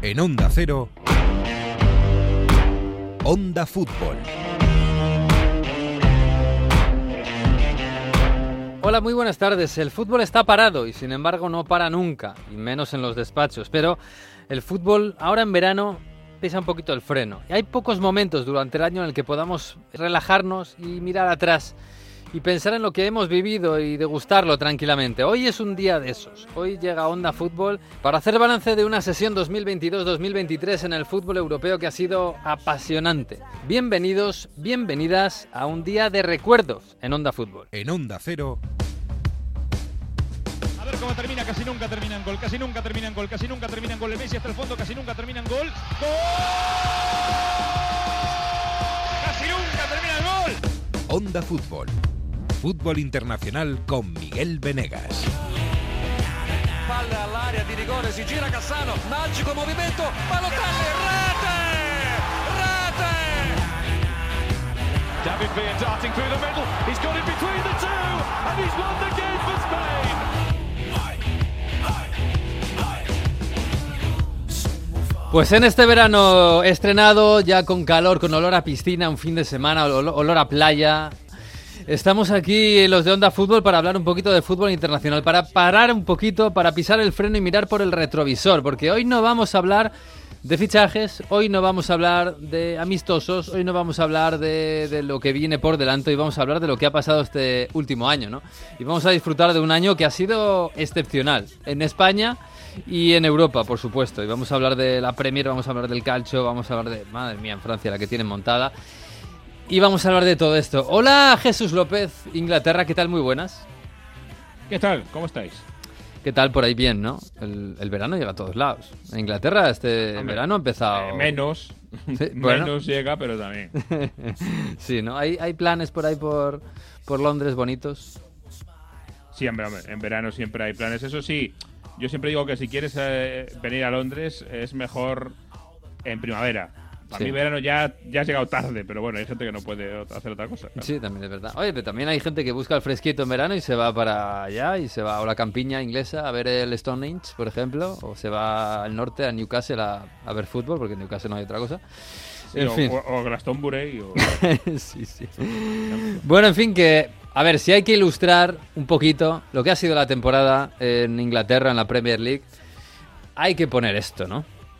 En Onda Cero, Onda Fútbol. Hola, muy buenas tardes. El fútbol está parado y sin embargo no para nunca, y menos en los despachos. Pero el fútbol ahora en verano pisa un poquito el freno. Y hay pocos momentos durante el año en el que podamos relajarnos y mirar atrás y pensar en lo que hemos vivido y degustarlo tranquilamente. Hoy es un día de esos. Hoy llega Onda Fútbol para hacer balance de una sesión 2022-2023 en el fútbol europeo que ha sido apasionante. Bienvenidos, bienvenidas a un día de recuerdos en Onda Fútbol. En Onda Cero, A ver cómo termina, casi nunca terminan gol, casi nunca terminan gol, casi nunca terminan gol. El Messi hasta el fondo, casi nunca terminan gol. ¡Gol! ¡Casi nunca termina el gol! Onda Fútbol. Fútbol internacional con Miguel Venegas. Palla di rigore, si gira Cassano, Balotelli, rete! Rete! David Villa darting through the middle. He's got it between the two, and he's won the game for Spain. Pues en este verano estrenado, ya con calor, con olor a piscina, un fin de semana, ol- olor a playa. Estamos aquí los de Onda Fútbol para hablar un poquito de fútbol internacional, para parar un poquito, para pisar el freno y mirar por el retrovisor, porque hoy no vamos a hablar de fichajes, hoy no vamos a hablar de amistosos, hoy no vamos a hablar de, de lo que viene por delante, hoy vamos a hablar de lo que ha pasado este último año, ¿no? Y vamos a disfrutar de un año que ha sido excepcional en España y en Europa, por supuesto. Y vamos a hablar de la Premier, vamos a hablar del calcio, vamos a hablar de, madre mía, en Francia, la que tienen montada. Y vamos a hablar de todo esto. Hola Jesús López, Inglaterra, ¿qué tal? Muy buenas. ¿Qué tal? ¿Cómo estáis? ¿Qué tal por ahí? Bien, ¿no? El, el verano llega a todos lados. En Inglaterra este Hombre, verano ha empezado... Eh, menos. Sí, bueno. Menos llega, pero también. sí, ¿no? ¿Hay, hay planes por ahí por, por Londres bonitos. Hombre, en verano siempre hay planes. Eso sí, yo siempre digo que si quieres eh, venir a Londres es mejor en primavera. Para Sí. mí verano ya, ya has llegado tarde, pero bueno, hay gente que no puede hacer otra cosa. claro. Sí, también es verdad. Oye, pero también hay gente que busca el fresquito en verano y se va para allá y se va a la campiña inglesa a ver el Stonehenge, por ejemplo, o se va al norte, a Newcastle, a, a ver fútbol, porque en Newcastle no hay otra cosa. Sí, en o, fin. o- o Glastonbury. O... sí, sí. Bueno, en fin, que a ver, si hay que ilustrar un poquito lo que ha sido la temporada en Inglaterra, en la Premier League, hay que poner esto, ¿no?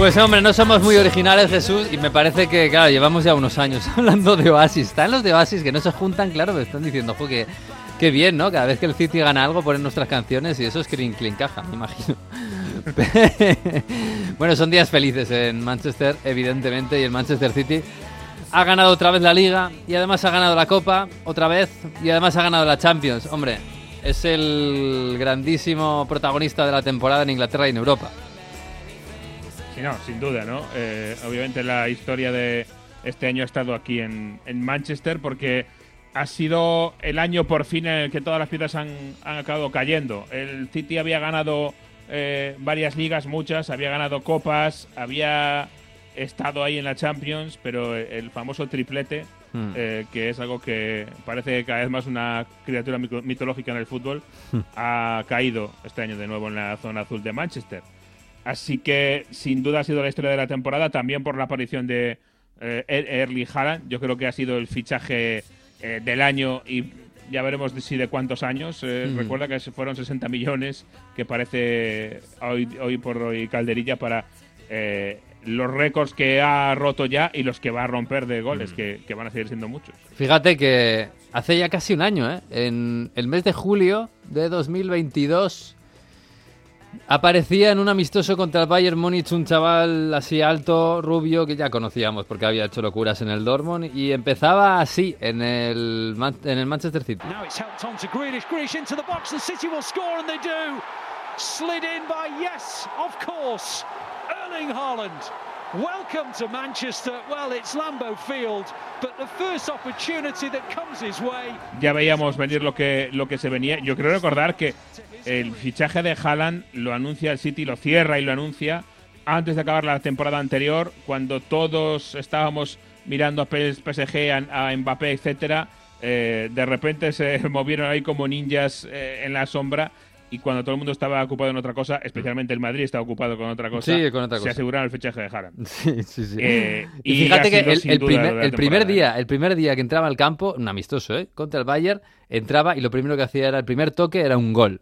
Pues hombre, no somos muy originales, Jesús, y me parece que, claro, llevamos ya unos años hablando de Oasis. Están los de Oasis que no se juntan, claro, me están diciendo, jo, que, qué bien, ¿no? Cada vez que el City gana algo ponen nuestras canciones y eso es que encaja, me imagino. bueno, son días felices en Manchester, evidentemente, y el Manchester City ha ganado otra vez la Liga y además ha ganado la Copa otra vez y además ha ganado la Champions. Hombre, es el grandísimo protagonista de la temporada en Inglaterra y en Europa. No, sin duda, ¿no? Eh, obviamente la historia de este año ha estado aquí en, en Manchester porque ha sido el año por fin en el que todas las piezas han, han acabado cayendo. El City había ganado eh, varias ligas, muchas, había ganado copas, había estado ahí en la Champions, pero el famoso triplete, Hmm. eh, que es algo que parece cada vez más una criatura mitológica en el fútbol, ha caído este año de nuevo en la zona azul de Manchester. Así que sin duda ha sido la historia de la temporada, también por la aparición de eh, Er- Erling Haaland. Yo creo que ha sido el fichaje eh, del año y ya veremos de- si de cuántos años. Eh, Mm. Recuerda que fueron 60 millones, que parece hoy, hoy por hoy calderilla para eh, los récords que ha roto ya y los que va a romper de goles, que, que van a seguir siendo muchos. Fíjate que hace ya casi un año, ¿eh? En el mes de julio de 2022 aparecía en un amistoso contra el Bayern Múnich un chaval así alto, rubio, que ya conocíamos porque había hecho locuras en el Dortmund y empezaba así en el, en el Manchester City. Now it's helped on to Grealish. Grealish into the box. The City will score, and they do. Slid in by yes, of course, Erling Haaland. Welcome to Manchester. Well, it's Lambeau Field, but the first opportunity that comes his way. Ya veíamos venir lo que, lo que se venía. Yo creo recordar que el fichaje de Haaland lo anuncia el City, lo cierra y lo anuncia antes de acabar la temporada anterior, cuando todos estábamos mirando a PSG, a, Mbappé, etcétera. Eh, de repente se movieron ahí como ninjas eh, en la sombra y cuando todo el mundo estaba ocupado en otra cosa, especialmente el Madrid estaba ocupado con otra cosa, Sí, con otra se aseguraron el fichaje de Haaland. Sí, sí, sí. Eh, y, y fíjate que el, primer, el día, el primer día que entraba al campo, un amistoso, ¿eh? Contra el Bayern, entraba y lo primero que hacía era el primer toque era un gol.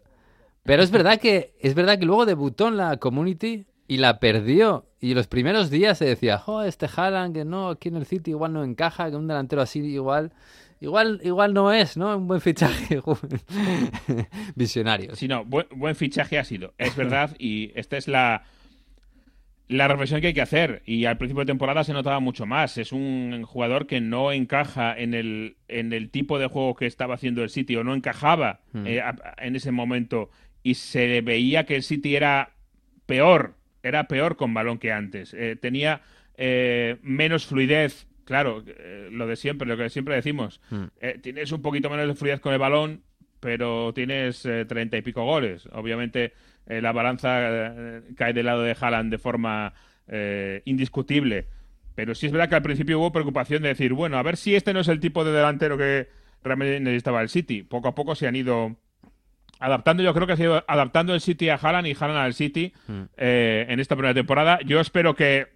Pero es verdad que es verdad que luego debutó en la Community y la perdió. Y los primeros días se decía, jo, este Haaland que no, aquí en el City igual no encaja, que un delantero así igual, igual, igual no es, ¿no? Un buen fichaje. Visionario. Sí, no, buen, buen fichaje ha sido, es verdad, y esta es la, la reflexión que hay que hacer. Y al principio de temporada se notaba mucho más. Es un jugador que no encaja en el, en el tipo de juego que estaba haciendo el City, o no encajaba Hmm. eh, en ese momento, y se veía que el City era peor, era peor con balón que antes. Eh, tenía eh, menos fluidez. Claro, eh, lo de siempre, lo que siempre decimos. Hmm. Tienes un poquito menos de fluidez con el balón, pero tienes treinta y pico goles. Obviamente la balanza cae del lado de Haaland de forma indiscutible. Pero sí es verdad que al principio hubo preocupación de decir, bueno, a ver si este no es el tipo de delantero que realmente necesitaba el City. Poco a poco se han ido adaptando. Yo creo que ha ido adaptando el City a Haaland y Haaland al City Mm. eh, en esta primera temporada. Yo espero que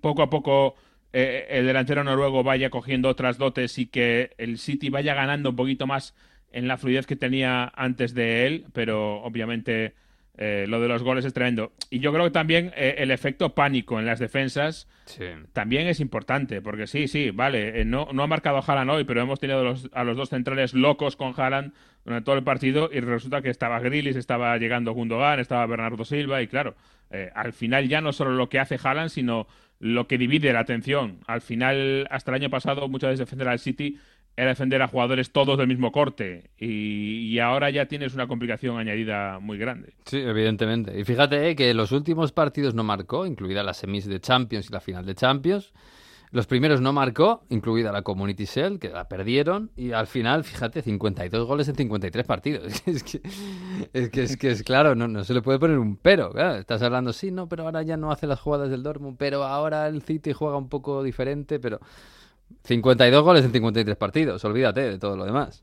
poco a poco eh, el delantero noruego vaya cogiendo otras dotes y que el City vaya ganando un poquito más en la fluidez que tenía antes de él, pero obviamente eh, lo de los goles es tremendo. Y yo creo que también eh, el efecto pánico en las defensas Sí. también es importante, porque sí, sí, vale, eh, no, no ha marcado a Haaland hoy, pero hemos tenido los- a los dos centrales locos con Haaland durante todo el partido y resulta que estaba Grilis, estaba llegando Gundogan, estaba Bernardo Silva y claro, eh, al final ya no solo lo que hace Haaland, sino lo que divide la atención. Al final, hasta el año pasado, muchas veces defender al City era defender a jugadores todos del mismo corte y, ahora ya tienes una complicación añadida muy grande. Sí, evidentemente. Y fíjate eh, que los últimos partidos no marcó, incluida las semis de Champions y la final de Champions. Los primeros no marcó, incluida la Community Shell, que la perdieron. Y al final, fíjate, 52 goles en 53 partidos. Es que es, que, es, que es claro, no, no se le puede poner un pero. estás hablando, sí, no, pero ahora ya no hace las jugadas del Dortmund, pero ahora el City juega un poco diferente, pero... 52 goles en 53 partidos, olvídate de todo lo demás.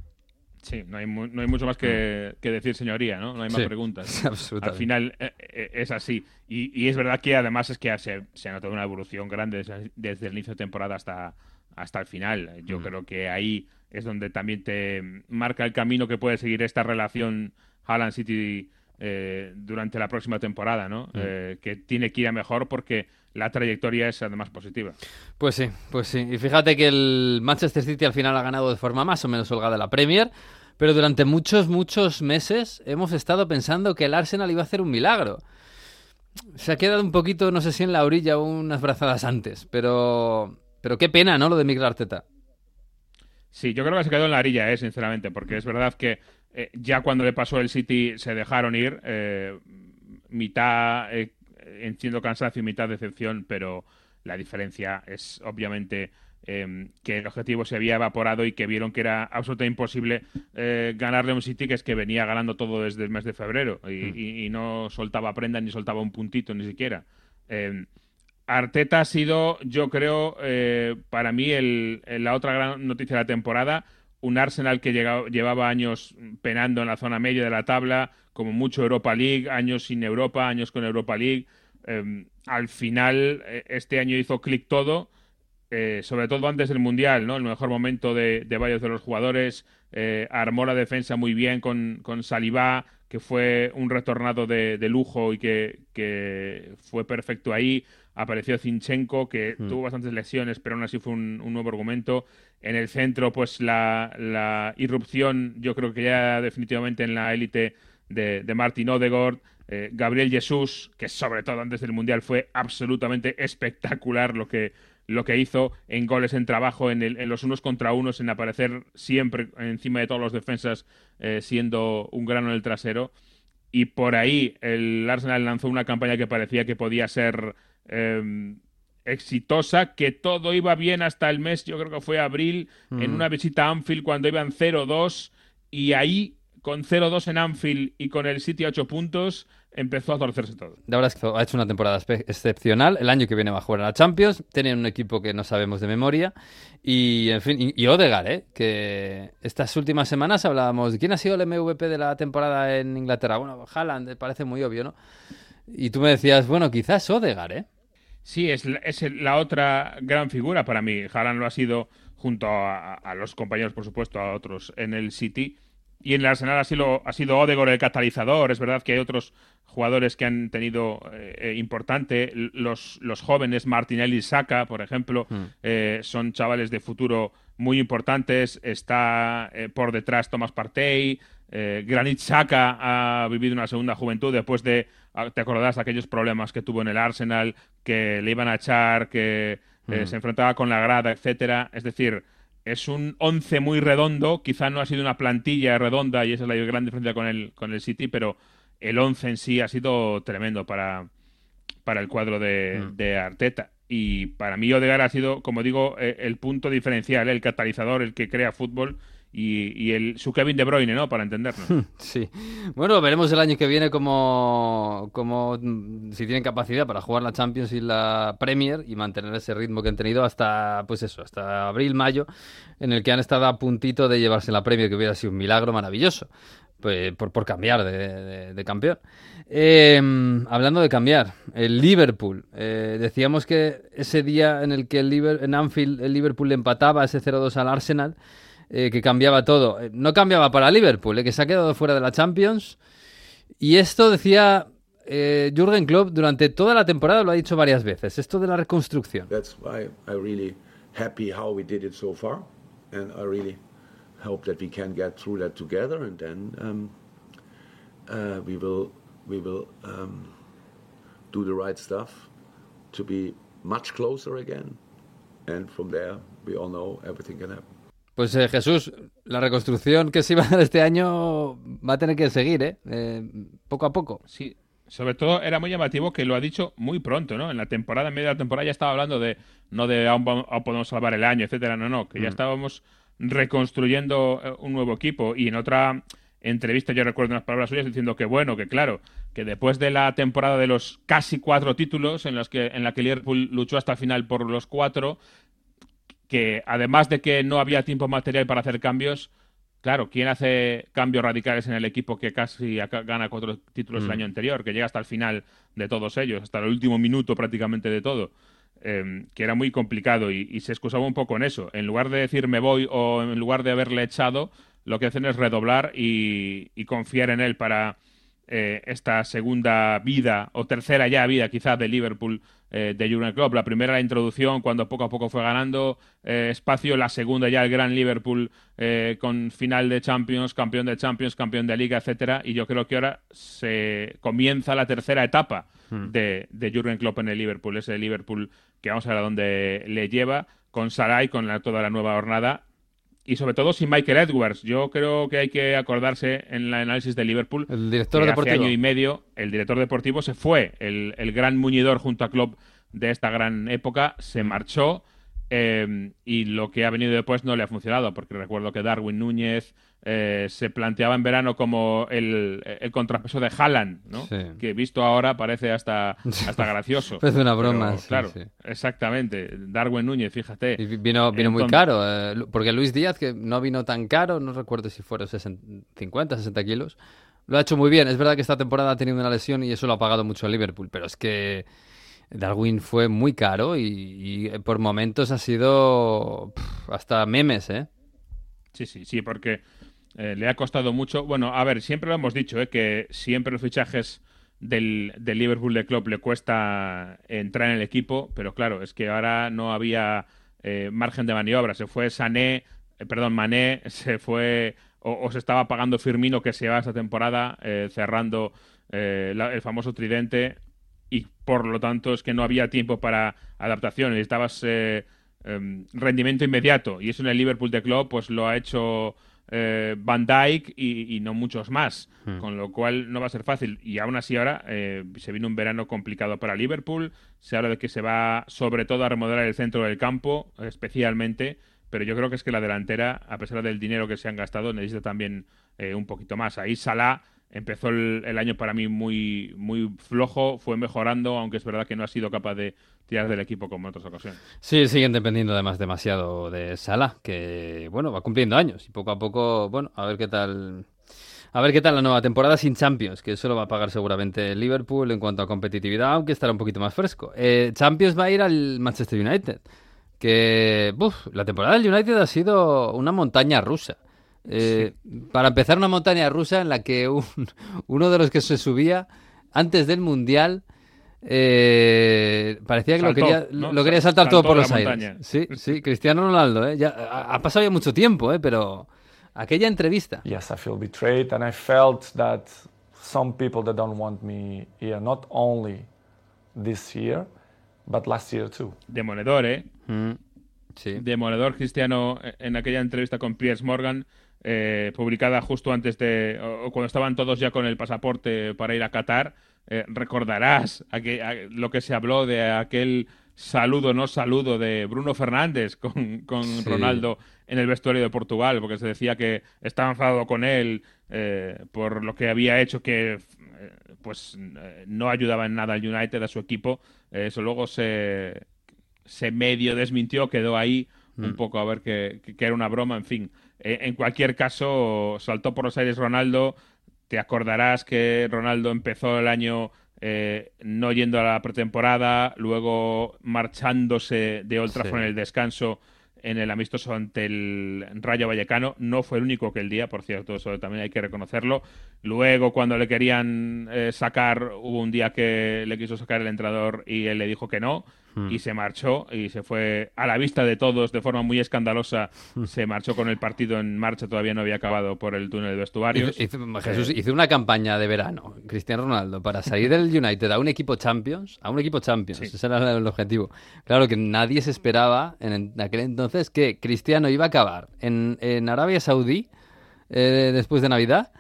Sí, no hay, mu- no hay mucho más que, que decir, señoría, ¿no? No hay más Sí, preguntas. Al final eh, eh, es así. Y, y es verdad que además es que se, se ha notado una evolución grande desde, desde el inicio de temporada hasta, hasta el final. Yo Mm. creo que ahí es donde también te marca el camino que puede seguir esta relación Haaland City eh, durante la próxima temporada, ¿no? Eh, que tiene que ir a mejor porque la trayectoria es además positiva. Pues sí, pues sí. Y fíjate que el Manchester City al final ha ganado de forma más o menos holgada la Premier, pero durante muchos, muchos meses hemos estado pensando que el Arsenal iba a hacer un milagro. Se ha quedado un poquito, no sé si en la orilla o unas brazadas antes, pero, pero qué pena, ¿no? Lo de Miguel Arteta. Sí, yo creo que se quedó en la orilla, eh, sinceramente, porque es verdad que eh, ya cuando le pasó el City se dejaron ir, eh, mitad eh, entiendo cansancio y mitad decepción, pero la diferencia es obviamente eh, que el objetivo se había evaporado y que vieron que era absolutamente imposible eh, ganarle a un City que es que venía ganando todo desde el mes de febrero y, y- y no soltaba prenda ni soltaba un puntito ni siquiera. Eh, Arteta ha sido, yo creo, eh, para mí el- el- la otra gran noticia de la temporada. Un Arsenal que llega- llevaba años penando en la zona media de la tabla, como mucho Europa League, años sin Europa, años con Europa League. Eh, al final, eh, este año hizo clic todo, eh, sobre todo antes del Mundial, ¿no? El mejor momento de, de varios de los jugadores. eh, armó la defensa muy bien con, con Salivá, que fue un retornado de, de lujo y que, que fue perfecto ahí. Apareció Zinchenko, que Mm. tuvo bastantes lesiones, pero aún así fue un, un nuevo argumento. En el centro, pues la, la irrupción, yo creo que ya definitivamente en la élite de, de Martin Odegaard. Eh, Gabriel Jesús, que sobre todo antes del Mundial fue absolutamente espectacular lo que, lo que hizo en goles en trabajo, en, el- en los unos contra unos, en aparecer siempre encima de todos los defensas, eh, siendo un grano en el trasero. Y por ahí el Arsenal lanzó una campaña que parecía que podía ser eh, exitosa, que todo iba bien hasta el mes, yo creo que fue abril, en Mm. una visita a Anfield cuando iban 0-2 y ahí con 0-2 en Anfield y con el City a 8 puntos empezó a torcerse todo. Es que ha hecho una temporada excepcional. El año que viene va a jugar a la Champions. Tienen un equipo que no sabemos de memoria. Y, en fin, y, y Odegaard, ¿eh? que estas últimas semanas hablábamos de quién ha sido el MVP de la temporada en Inglaterra. Bueno, Haaland, eh, parece muy obvio, ¿no? Y tú me decías, bueno, quizás Odegaard, ¿eh? Sí, es, la- es la otra gran figura para mí. Haaland lo ha sido junto a, a los compañeros, por supuesto, a otros en el City. Y en el Arsenal ha sido, ha sido Odegaard el catalizador. Es verdad que hay otros jugadores que han tenido eh, eh, importante. Los, los jóvenes, Martinelli y Saka, por ejemplo, eh, son chavales de futuro muy importantes. Está eh, por detrás Thomas Partey. Granit Xhaka ha vivido una segunda juventud después de, ah, te acordarás, aquellos problemas que tuvo en el Arsenal, que le iban a echar, que eh, se enfrentaba con la grada, etcétera. Es decir, es un 11 muy redondo, quizá no ha sido una plantilla redonda y esa es la gran diferencia con el, con el City, pero el 11 en sí ha sido tremendo para, para el cuadro de, de Arteta. Y para mí Odegaard ha sido, como digo, eh, el punto diferencial, el catalizador, el que crea fútbol y, y el, su Kevin De Bruyne, ¿no? Para entendernos. Sí. Bueno, veremos el año que viene como, como mm, si tienen capacidad para jugar la Champions y la Premier y mantener ese ritmo que han tenido hasta, pues eso, hasta abril, mayo, en el que han estado a puntito de llevarse la Premier, que hubiera sido un milagro maravilloso. Pues, por, por cambiar de, de- campeón. Eh, hablando de cambiar, el Liverpool. eh, decíamos que ese día en el que el Liver- en Anfield el Liverpool le empataba ese 0-2 al Arsenal, eh, que cambiaba todo. Eh, No cambiaba para Liverpool, eh, que se ha quedado fuera de la Champions. Y esto decía eh, Jürgen Klopp durante toda la temporada, lo ha dicho varias veces, esto de la reconstrucción. That's why I'm really happy how we did it so far, and I really hope that we can get through that together, and then um, uh, we will we will um, do the right stuff to be much closer again, and from there we all know everything can happen. Pues eh, Jesús, la reconstrucción que se iba a dar este año va a tener que seguir, ¿eh? Eh, poco a poco. Sí, sobre todo era muy llamativo que lo ha dicho muy pronto, ¿no? En la temporada, en medio de la temporada ya estaba hablando de no de aún, aún podemos salvar el año, etcétera, no, no, que ya estábamos reconstruyendo eh, un nuevo equipo y en otra entrevista yo recuerdo unas palabras suyas diciendo que bueno, que claro, que después de la temporada de los casi cuatro títulos en los que en la que Liverpool luchó hasta el final por los cuatro, que además de que no había tiempo material para hacer cambios, claro, ¿quién hace cambios radicales en el equipo que casi gana cuatro títulos el año anterior, que llega hasta el final de todos ellos, hasta el último minuto prácticamente de todo? Eh, que era muy complicado y, y se excusaba un poco en eso. En lugar de decir me voy o en lugar de haberle echado, lo que hacen es redoblar y, y confiar en él para eh, esta segunda vida o tercera ya vida quizás de Liverpool eh, de Jurgen Klopp. La primera la introducción cuando poco a poco fue ganando eh, espacio, la segunda ya el gran Liverpool eh, con final de Champions, campeón de Champions, campeón de Liga, etcétera. Y yo creo que ahora se comienza la tercera etapa de, de Jurgen Klopp en el Liverpool, ese Liverpool que vamos a ver a dónde le lleva con Salah y con la- toda la nueva jornada y sobre todo sin Michael Edwards. Yo creo que hay que acordarse en el análisis de Liverpool El director que deportivo. hace año y medio el director deportivo se fue, el, el gran muñidor junto a Klopp de esta gran época se marchó eh, y lo que ha venido después no le ha funcionado porque recuerdo que Darwin Núñez eh, se planteaba en verano como el, el contrapeso de Haaland, ¿no? Sí. que visto ahora parece hasta, hasta gracioso. Parece una broma, Pero, sí, claro, sí. exactamente. Darwin Núñez, fíjate. Y vi- vino, vino muy caro, eh, porque Luis Díaz, que no vino tan caro, no recuerdo si fueron 60 50, 60 kilos, lo ha hecho muy bien. Es verdad que esta temporada ha tenido una lesión y eso lo ha pagado mucho a Liverpool, pero es que Darwin fue muy caro y, y, eh, por momentos ha sido hasta memes, ¿eh? Sí, sí, sí, porque eh, le ha costado mucho. Bueno, a ver, siempre lo hemos dicho, ¿eh? que siempre los fichajes del, del Liverpool de Klopp le cuesta entrar en el equipo, pero claro, es que ahora no había eh, margen de maniobra. Se fue Sané, eh, perdón, Mané, se fue o, se estaba pagando Firmino que se va esta temporada eh, cerrando la- el famoso tridente y por lo tanto es que no había tiempo para adaptación. Necesitabas em, rendimiento inmediato y eso en el Liverpool de Klopp pues lo ha hecho eh, Van Dyke y, y no muchos más, Hmm. con lo cual no va a ser fácil. Y aún así ahora eh, se viene un verano complicado para Liverpool, se habla de que se va sobre todo a remodelar el centro del campo, especialmente, pero yo creo que es que la delantera, a pesar del dinero que se han gastado, necesita también eh, un poquito más. Ahí Salah empezó el, el año para mí muy, muy flojo, fue mejorando, aunque es verdad que no ha sido capaz de tirar del equipo como en otras ocasiones. Sí, siguen dependiendo además demasiado de Salah, que bueno, va cumpliendo años y poco a poco, bueno, a ver qué tal. A ver qué tal la nueva temporada sin Champions, que eso lo va a pagar seguramente Liverpool en cuanto a competitividad, aunque estará un poquito más fresco. Eh, Champions va a ir al Manchester United, que uf, la temporada del United ha sido una montaña rusa. Eh, Para empezar, una montaña rusa en la que un- uno de los que se subía antes del Mundial eh, parecía que lo Saltó, quería, ¿no? lo quería saltar todo Saltó por la los aires. montaña. Sí, sí, Cristiano Ronaldo, ¿eh? Ya, ha, ha pasado ya mucho tiempo, ¿eh? pero aquella entrevista. yes, I feel betrayed, and I felt that some people that don't want me here, not only this year, but last year too. Demoledor, ¿eh? Mm, sí. Demoledor Cristiano en aquella entrevista con Piers Morgan, eh, publicada justo antes de, o, cuando estaban todos ya con el pasaporte para ir a Qatar, eh, recordarás a- lo que se habló de aquel saludo, no saludo de Bruno Fernández con, con Sí. Ronaldo en el vestuario de Portugal, porque se decía que estaba enfadado con él eh, por lo que había hecho que eh, pues no ayudaba en nada al United, a su equipo. Eso luego se, se medio desmintió, quedó ahí un poco a ver que, que- que era una broma, en fin. Eh, en cualquier caso, saltó por los aires Ronaldo. Te acordarás que Ronaldo empezó el año eh, no yendo a la pretemporada, luego marchándose de Old Trafford Sí. en el descanso en el amistoso ante el Rayo Vallecano. No fue el único que el día, por cierto, eso también hay que reconocerlo. Luego, cuando le querían eh, sacar, hubo un día que le quiso sacar el entrenador y él le dijo que no y se marchó y se fue a la vista de todos de forma muy escandalosa. Se marchó con el partido en marcha, todavía no había acabado por el túnel de vestuarios. Hizo, hizo- Jesús hizo una campaña de verano, Cristiano Ronaldo, para salir del United a un equipo Champions, a un equipo Champions, Sí. ese era el objetivo. Claro que nadie se esperaba en, en aquel entonces que Cristiano iba a acabar en, en Arabia Saudí eh, después de Navidad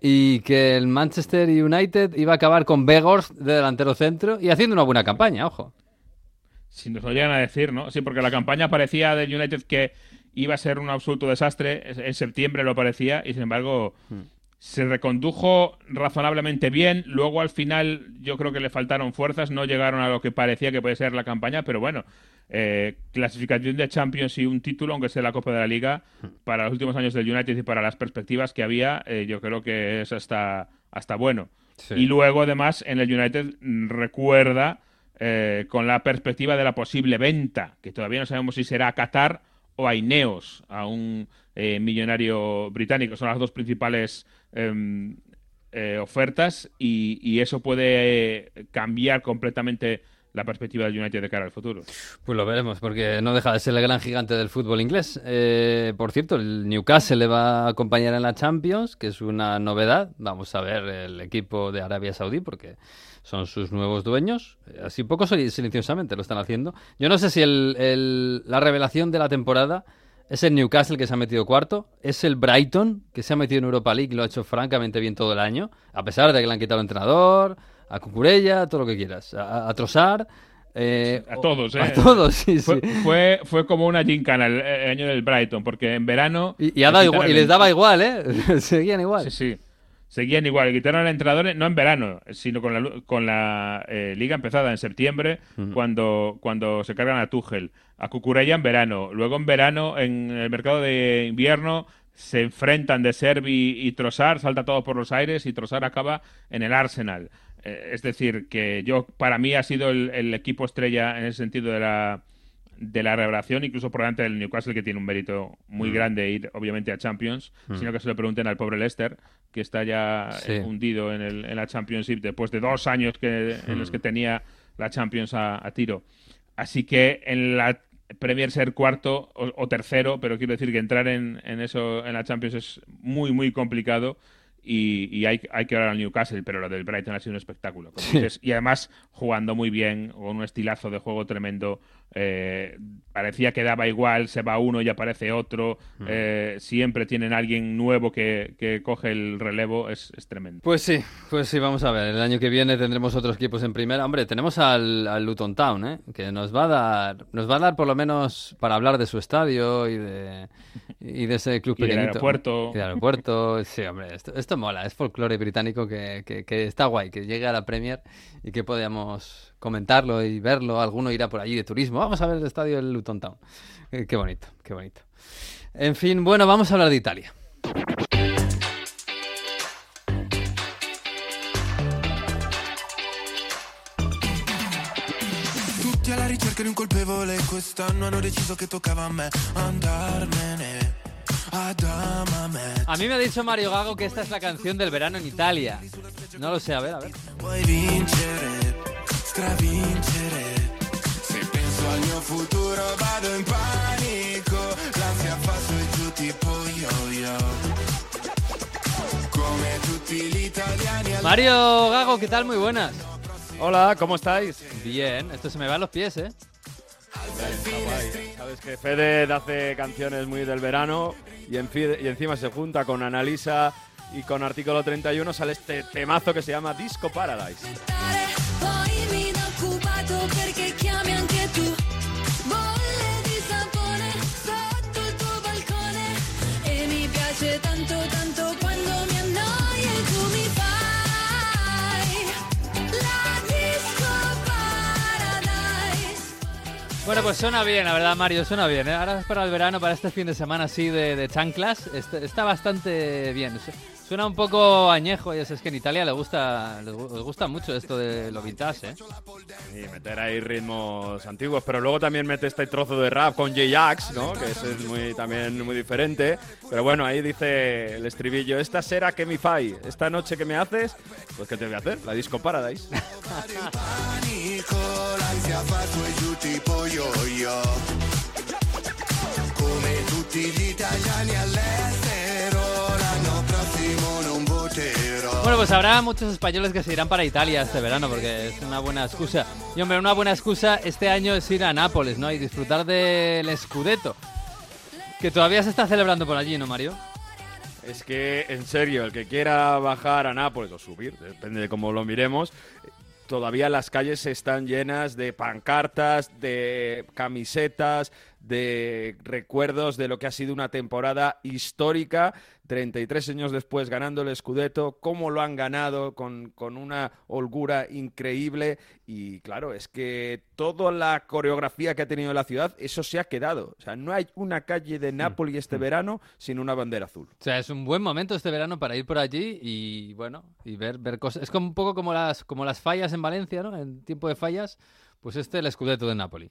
y que el Manchester United iba a acabar con Begors de delantero centro y haciendo una buena campaña, ojo. Si nos lo llegan a decir, ¿no? Sí, porque la campaña parecía del United que iba a ser un absoluto desastre. En septiembre lo parecía y sin embargo se recondujo razonablemente bien. Luego al final yo creo que le faltaron fuerzas, no llegaron a lo que parecía que puede ser la campaña, pero bueno, eh, clasificación de Champions y un título, aunque sea la Copa de la Liga, para los últimos años del United y para las perspectivas que había, eh, yo creo que es hasta, hasta bueno. Sí. Y luego además en el United mm, recuerda eh, con la perspectiva de la posible venta, que todavía no sabemos si será a Qatar o a Ineos, a un eh, millonario británico. Son las dos principales em, eh, ofertas y, y eso puede eh, cambiar completamente la perspectiva del United de cara al futuro. Pues lo veremos, porque no deja de ser el gran gigante del fútbol inglés. Eh, por cierto, el Newcastle le va a acompañar en la Champions, que es una novedad. Vamos a ver el equipo de Arabia Saudí, porque son sus nuevos dueños. Eh, Así poco sil- silenciosamente lo están haciendo. Yo no sé si el- el- la revelación de la temporada es el Newcastle que se ha metido cuarto, es el Brighton que se ha metido en Europa League y lo ha hecho francamente bien todo el año, a pesar de que le han quitado al entrenador, a Cucurella, todo lo que quieras, a, a Trossard. eh, A todos, ¿eh? A todos, sí, sí. Fue, fue, fue como una gincana el, el año del Brighton, porque en verano... Y, y ha le dado quitaron igual, y el- les daba igual, ¿eh? Seguían igual. Sí, sí. Seguían igual. Quitaron al entrenador, no en verano, sino con la, con la eh, liga empezada en septiembre, cuando, cuando se cargan a Tuchel. A Cucurella en verano. Luego en verano, en el mercado de invierno, se enfrentan de Servi y Trossard, salta todo por los aires y Trossard acaba en el Arsenal. Eh, es decir, que yo, para mí ha sido el, el equipo estrella en el sentido de la, de la revelación, incluso por delante del Newcastle, que tiene un mérito muy grande ir, obviamente, a Champions, sino que se lo pregunten al pobre Leicester, que está ya Sí. eh, hundido en, el, en la Championship después de dos años que, en los que tenía la Champions a, a tiro. Así que en la Premier ser cuarto o, o tercero, pero quiero decir que entrar en, en eso, en la Champions, es muy, muy complicado. Y, y hay, hay que hablar al Newcastle, pero lo del Brighton ha sido un espectáculo. como Sí. dices, y además jugando muy bien, con un estilazo de juego tremendo. eh, parecía que daba igual, se va uno y aparece otro. Mm. eh, siempre tienen alguien nuevo que, que coge el relevo, es, es tremendo. Pues sí, pues sí, vamos a ver. El año que viene tendremos otros equipos en primera. Hombre, tenemos al, al Luton Town, ¿eh? que nos va a dar, nos va a dar por lo menos para hablar de su estadio y de, y de ese club Y del pequeñito. aeropuerto. Y del aeropuerto. Sí, hombre, esto, esto mola, es folclore británico que, que, está guay, que llegue a la Premier y que podamos comentarlo y verlo. Alguno irá por allí de turismo. Vamos a ver el estadio del Luton Town. Eh, qué bonito, qué bonito. En fin, bueno, vamos a hablar de Italia. A mí me ha dicho Mario Gago que esta es la canción del verano en Italia. No lo sé, a ver, a ver. Mario Gago, ¿qué tal? Muy buenas. Hola, ¿cómo estáis? Bien, esto se me va a los pies, ¿eh? Sabes que Fede hace canciones muy del verano y, y encima se junta con Analisa y con Artículo 31 sale este temazo que se llama Disco Paradise. Bueno, pues suena bien, la verdad, Mario, suena bien. ¿eh? Ahora es para el verano, para este fin de semana así de, de chanclas, está, está bastante bien. Su- Suena un poco añejo y es, es que en Italia le gusta, les gu- les gusta mucho esto de lo vintage, ¿eh? Y meter ahí ritmos antiguos, pero luego también mete este trozo de rap con J-Ax, ¿no? Que eso es muy, también muy diferente. Pero bueno, ahí dice el estribillo, esta sera que mi fai, esta noche que me haces, pues ¿qué te voy a hacer? La Disco Paradise. yo-yo Come tutti gli italiani all'estero L'anno prossimo non voterò Bueno, pues habrá muchos españoles que se irán para Italia este verano porque es una buena excusa. Y hombre, una buena excusa este año es ir a Nápoles, ¿no? Y disfrutar del Scudetto. Que todavía se está celebrando por allí, ¿no, Mario? Es que, en serio, el que quiera bajar a Nápoles o subir, depende de cómo lo miremos, todavía las calles están llenas de pancartas, de camisetas, de recuerdos de lo que ha sido una temporada histórica. 33 años después ganando el Scudetto, cómo lo han ganado con, con una holgura increíble. Y claro, es que toda la coreografía que ha tenido la ciudad, eso se ha quedado. O sea, no hay una calle de Nápoles este verano sin una bandera azul. O sea, es un buen momento este verano para ir por allí y, bueno, y ver, ver cosas. Es como un poco como las, como las fallas en Valencia, ¿no? En tiempo de fallas, pues este el Scudetto de Napoli.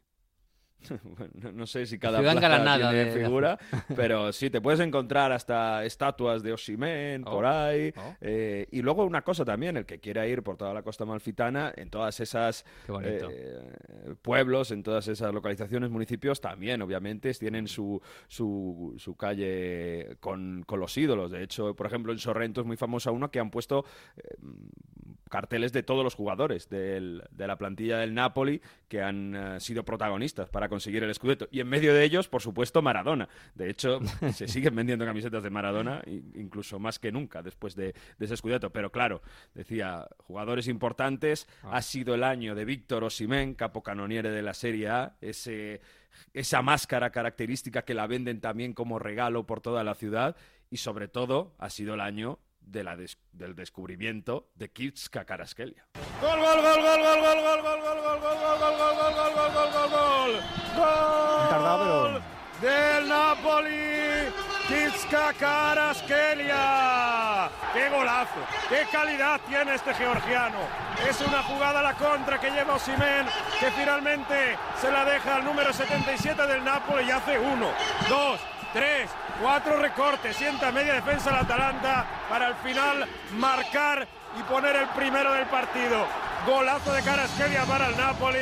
Bueno, no- no sé si cada Ciudad plaza engalanada tiene de- de figura, pero sí, te puedes encontrar hasta estatuas de Oshimen Oh, por ahí. oh. eh, y luego una cosa también, el que quiera ir por toda la costa malfitana, en todas esas eh, pueblos, en todas esas localizaciones, municipios, también, obviamente, tienen su, su, su calle con, con los ídolos. De hecho, por ejemplo, en Sorrento es muy famosa uno que han puesto eh, carteles de todos los jugadores del- de la plantilla del Napoli que han sido protagonistas para conseguir el Scudetto. Y en medio de ellos, por supuesto, Maradona. De hecho, se siguen vendiendo camisetas de Maradona, incluso más que nunca después de, de ese Scudetto. Pero claro, decía, jugadores importantes, ha sido el año de Víctor Osimhen, capocanoniere de la Serie A, ese, esa máscara característica que la venden también como regalo por toda la ciudad. Y sobre todo, ha sido el año de la des- del descubrimiento de Kitska Karaskelia. Gol, gol, gol, gol, gol, gol, gol, gol, gol, gol, gol, gol, gol, gol, gol, gol, gol, gol, gol. Del Napoli. Kitska Karaskelia. ¡Qué golazo! ¡Qué calidad tiene este georgiano! Es una jugada a la contra que lleva Osimen, que finalmente se la deja al número 77 del Napoli y hace uno, dos, tres, cuatro recortes. Sienta media defensa el Atalanta para al final marcar y poner el primero del partido. Golazo de Carasquelia para el Napoli.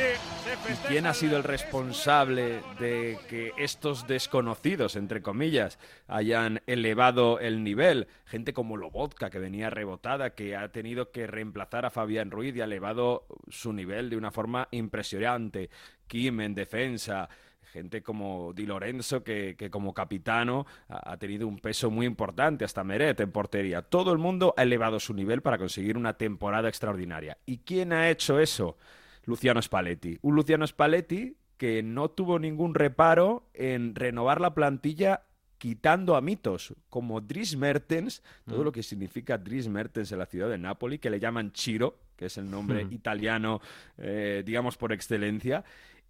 ¿Quién ha sido el responsable de que estos desconocidos, entre comillas, hayan elevado el nivel? Gente como Lobotka, que venía rebotada, que ha tenido que reemplazar a Fabián Ruiz y ha elevado su nivel de una forma impresionante. Kim en defensa, gente como Di Lorenzo, que, que como capitano ha, ha tenido un peso muy importante, hasta Meret en portería. Todo el mundo ha elevado su nivel para conseguir una temporada extraordinaria. ¿Y quién ha hecho eso? Luciano Spalletti. Un Luciano Spalletti que no tuvo ningún reparo en renovar la plantilla quitando a mitos como Dries Mertens, todo lo que significa Dries Mertens en la ciudad de Nápoli, que le llaman Chiro, que es el nombre Mm. italiano, eh, digamos, por excelencia,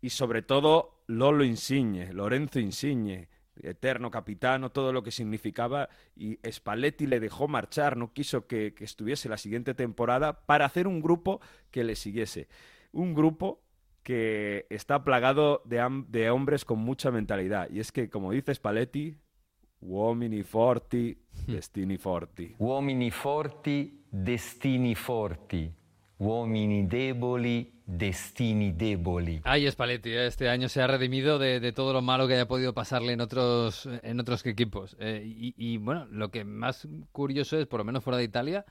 y sobre todo Lolo Insigne, Lorenzo Insigne, eterno capitano, todo lo que significaba, y Spalletti le dejó marchar, no quiso que, que estuviese la siguiente temporada para hacer un grupo que le siguiese. Un grupo que está plagado de, de hombres con mucha mentalidad. Y es que, como dice Spalletti, uomini forti, destini forti. Uomini forti, destini forti. Uomini deboli, destini deboli. Ay, Spalletti, eh, este año se ha redimido de, de todo lo malo que haya podido pasarle en otros, en otros equipos. Eh, y, y, bueno, lo que más curioso es, por lo menos fuera de Italia,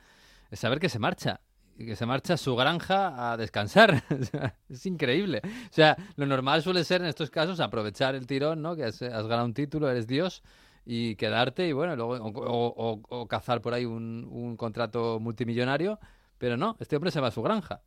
es saber que se marcha. Que se marcha a su granja a descansar. Es increíble. O sea, lo normal suele ser en estos casos aprovechar el tirón, ¿no? Que has, has ganado un título, eres Dios, y quedarte y bueno, luego, o, o- o- o cazar por ahí un, un contrato multimillonario. Pero no, este hombre se va a su granja.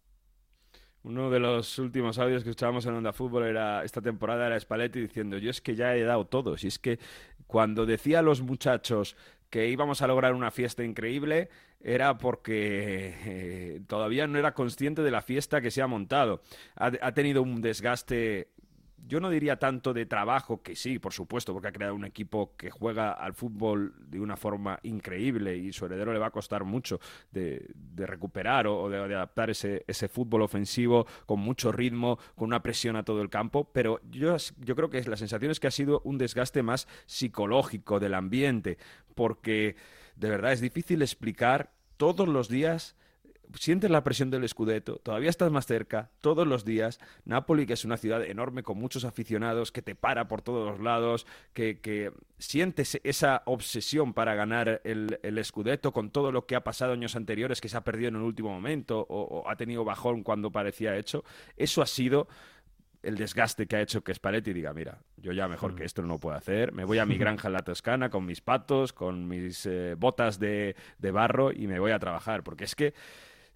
Uno de los últimos audios que escuchábamos en Onda Fútbol era esta temporada era Spalletti diciendo yo es que ya he dado todo. Si es que cuando decía a los muchachos que íbamos a lograr una fiesta increíble era porque eh, todavía no era consciente de la fiesta que se ha montado. Ha, ha tenido un desgaste yo no diría tanto de trabajo, que sí, por supuesto, porque ha creado un equipo que juega al fútbol de una forma increíble y su heredero le va a costar mucho de, de recuperar o, de adaptar ese, ese fútbol ofensivo con mucho ritmo, con una presión a todo el campo, pero yo, yo creo que la sensación es que ha sido un desgaste más psicológico del ambiente, porque de verdad es difícil explicar todos los días sientes la presión del Scudetto, todavía estás más cerca, todos los días. Napoli, que es una ciudad enorme con muchos aficionados, que te para por todos los lados, que, que sientes esa obsesión para ganar el, el Scudetto con todo lo que ha pasado años anteriores, que se ha perdido en el último momento o, o ha tenido bajón cuando parecía hecho. Eso ha sido el desgaste que ha hecho que Spalletti diga, mira, yo ya mejor que esto no lo puedo hacer, me voy a mi granja en la Toscana con mis patos, con mis eh, botas de, de barro y me voy a trabajar, porque es que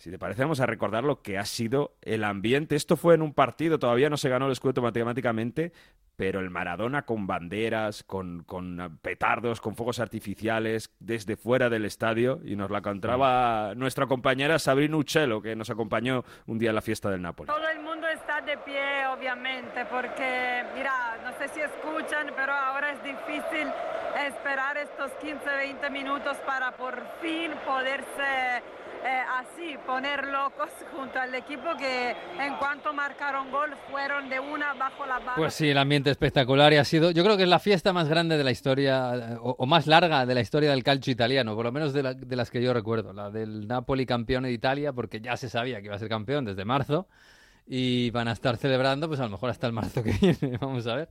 si te parece, vamos a recordar lo que ha sido el ambiente. Esto fue en un partido, todavía no se ganó el escudo matemáticamente, pero el Maradona con banderas, con, con petardos, con fuegos artificiales, desde fuera del estadio, y nos la contaba nuestra compañera Sabrina Uccello, que nos acompañó un día en la fiesta del Napoli. Todo el mundo está de pie, obviamente, porque, mira, no sé si escuchan, pero ahora es difícil esperar estos 15-20 minutos para por fin poderse eh, así poner locos junto al equipo que en cuanto marcaron gol fueron de una bajo la barra. Pues sí, el ambiente espectacular y ha sido, yo creo que es la fiesta más grande de la historia, eh, o, o más larga de la historia del calcio italiano, por lo menos de, la- de las que yo recuerdo, la del Napoli campeón de Italia, porque ya se sabía que iba a ser campeón desde marzo y van a estar celebrando, pues a lo mejor hasta el marzo que viene, vamos a ver.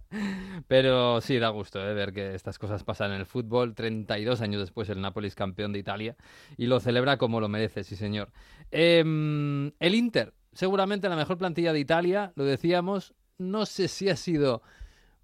Pero sí, da gusto eh, ver que estas cosas pasan en el fútbol. 32 años después el Napoli es campeón de Italia y lo celebra como lo merece, sí señor. Em, el Inter, seguramente la mejor plantilla de Italia, lo decíamos, no sé si ha sido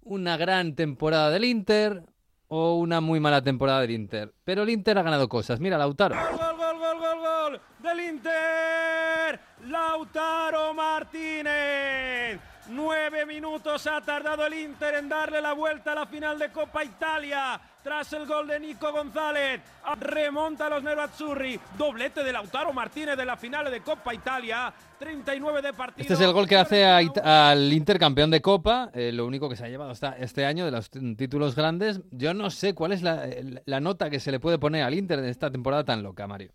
una gran temporada del Inter o una muy mala temporada del Inter, pero el Inter ha ganado cosas. Mira, Lautaro. Gol, gol, gol, gol, gol del Inter. Lautaro Martínez. Nueve minutos ha tardado el Inter en darle la vuelta a la final de Copa Italia. Tras el gol de Nico González, remonta a los Nerazzurri. Doblete de Lautaro Martínez de la final de Copa Italia. 39 de partido. Este es el gol que hace al Inter campeón de Copa, eh, lo único que se ha llevado este año de los títulos grandes. Yo no sé cuál es la, la nota que se le puede poner al Inter en esta temporada tan loca, Mario.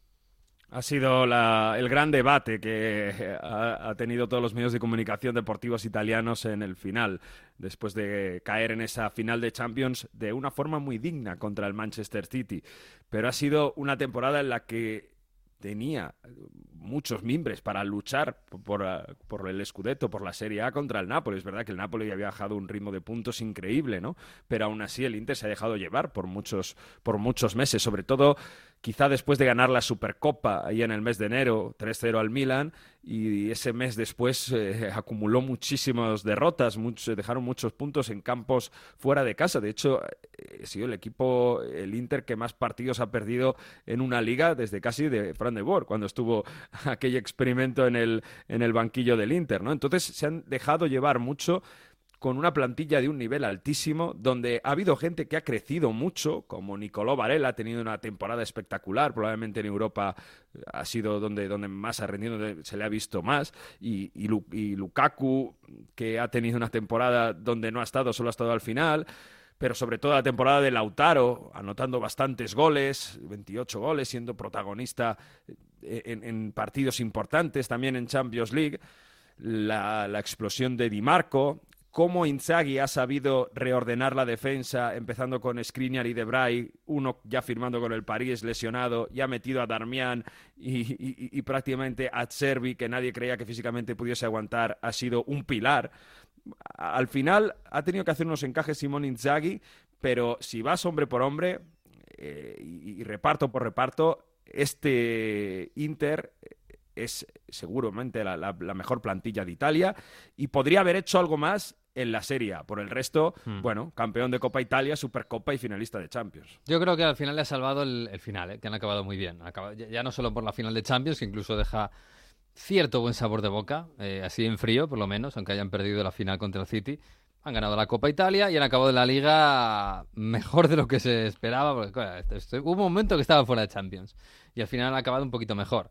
Ha sido la- el gran debate que eh, ha, tenido todos los medios de comunicación deportivos italianos en el final, después de caer en esa final de Champions de una forma muy digna contra el Manchester City. Pero ha sido una temporada en la que tenía muchos mimbres para luchar por, ah, por el Scudetto, por la Serie A contra el Napoli. Es verdad que el Napoli había bajado un ritmo de puntos increíble, ¿no? Pero aún así el Inter se ha dejado llevar por muchos, por muchos meses, sobre todo quizá después de ganar la Supercopa ahí en el mes de enero, 3-0 al Milan, y ese mes después eh, acumuló muchísimas derrotas, muchos, dejaron muchos puntos en campos fuera de casa. De hecho, eh, ha sido el equipo, el Inter, que más partidos ha perdido en una liga desde casi de Fran de Boer, cuando estuvo aquel experimento en el, en el banquillo del Inter, ¿no? Entonces se han dejado llevar mucho con una plantilla de un nivel altísimo, donde ha habido gente que ha crecido mucho, como Nicolò Varela, ha tenido una temporada espectacular, probablemente en Europa ha sido donde, donde más ha rendido, donde se le ha visto más, y, y, Lu- y Lukaku, que ha tenido una temporada donde no ha estado, solo ha estado al final, pero sobre todo la temporada de Lautaro, anotando bastantes goles, 28 goles, siendo protagonista eh, en, en partidos importantes, también en Champions League, la, la explosión de Di Marco, cómo Inzaghi ha sabido reordenar la defensa, empezando con Skriniar y Debray, uno ya firmando con el París lesionado, y ha metido a Darmian y, prácticamente a Cervi, que nadie creía que físicamente pudiese aguantar, ha sido un pilar. Al final ha tenido que hacer unos encajes Simón Inzaghi, pero si vas hombre por hombre eh, y, reparto por reparto, este Inter es seguramente la mejor plantilla de Italia y podría haber hecho algo más en la Serie A. Por el resto, Hmm. bueno, campeón de Copa Italia, Supercopa y finalista de Champions. Yo creo que al final le ha salvado el, el final, ¿eh? que han acabado muy bien. Acabado- ya, ya no solo por la final de Champions, que incluso deja cierto buen sabor de boca, eh, así en frío por lo menos, aunque hayan perdido la final contra el City. Han ganado la Copa Italia y han acabado la liga mejor de lo que se esperaba, porque claro, esto- esto- hubo un momento que estaba fuera de Champions y al final han acabado un poquito mejor.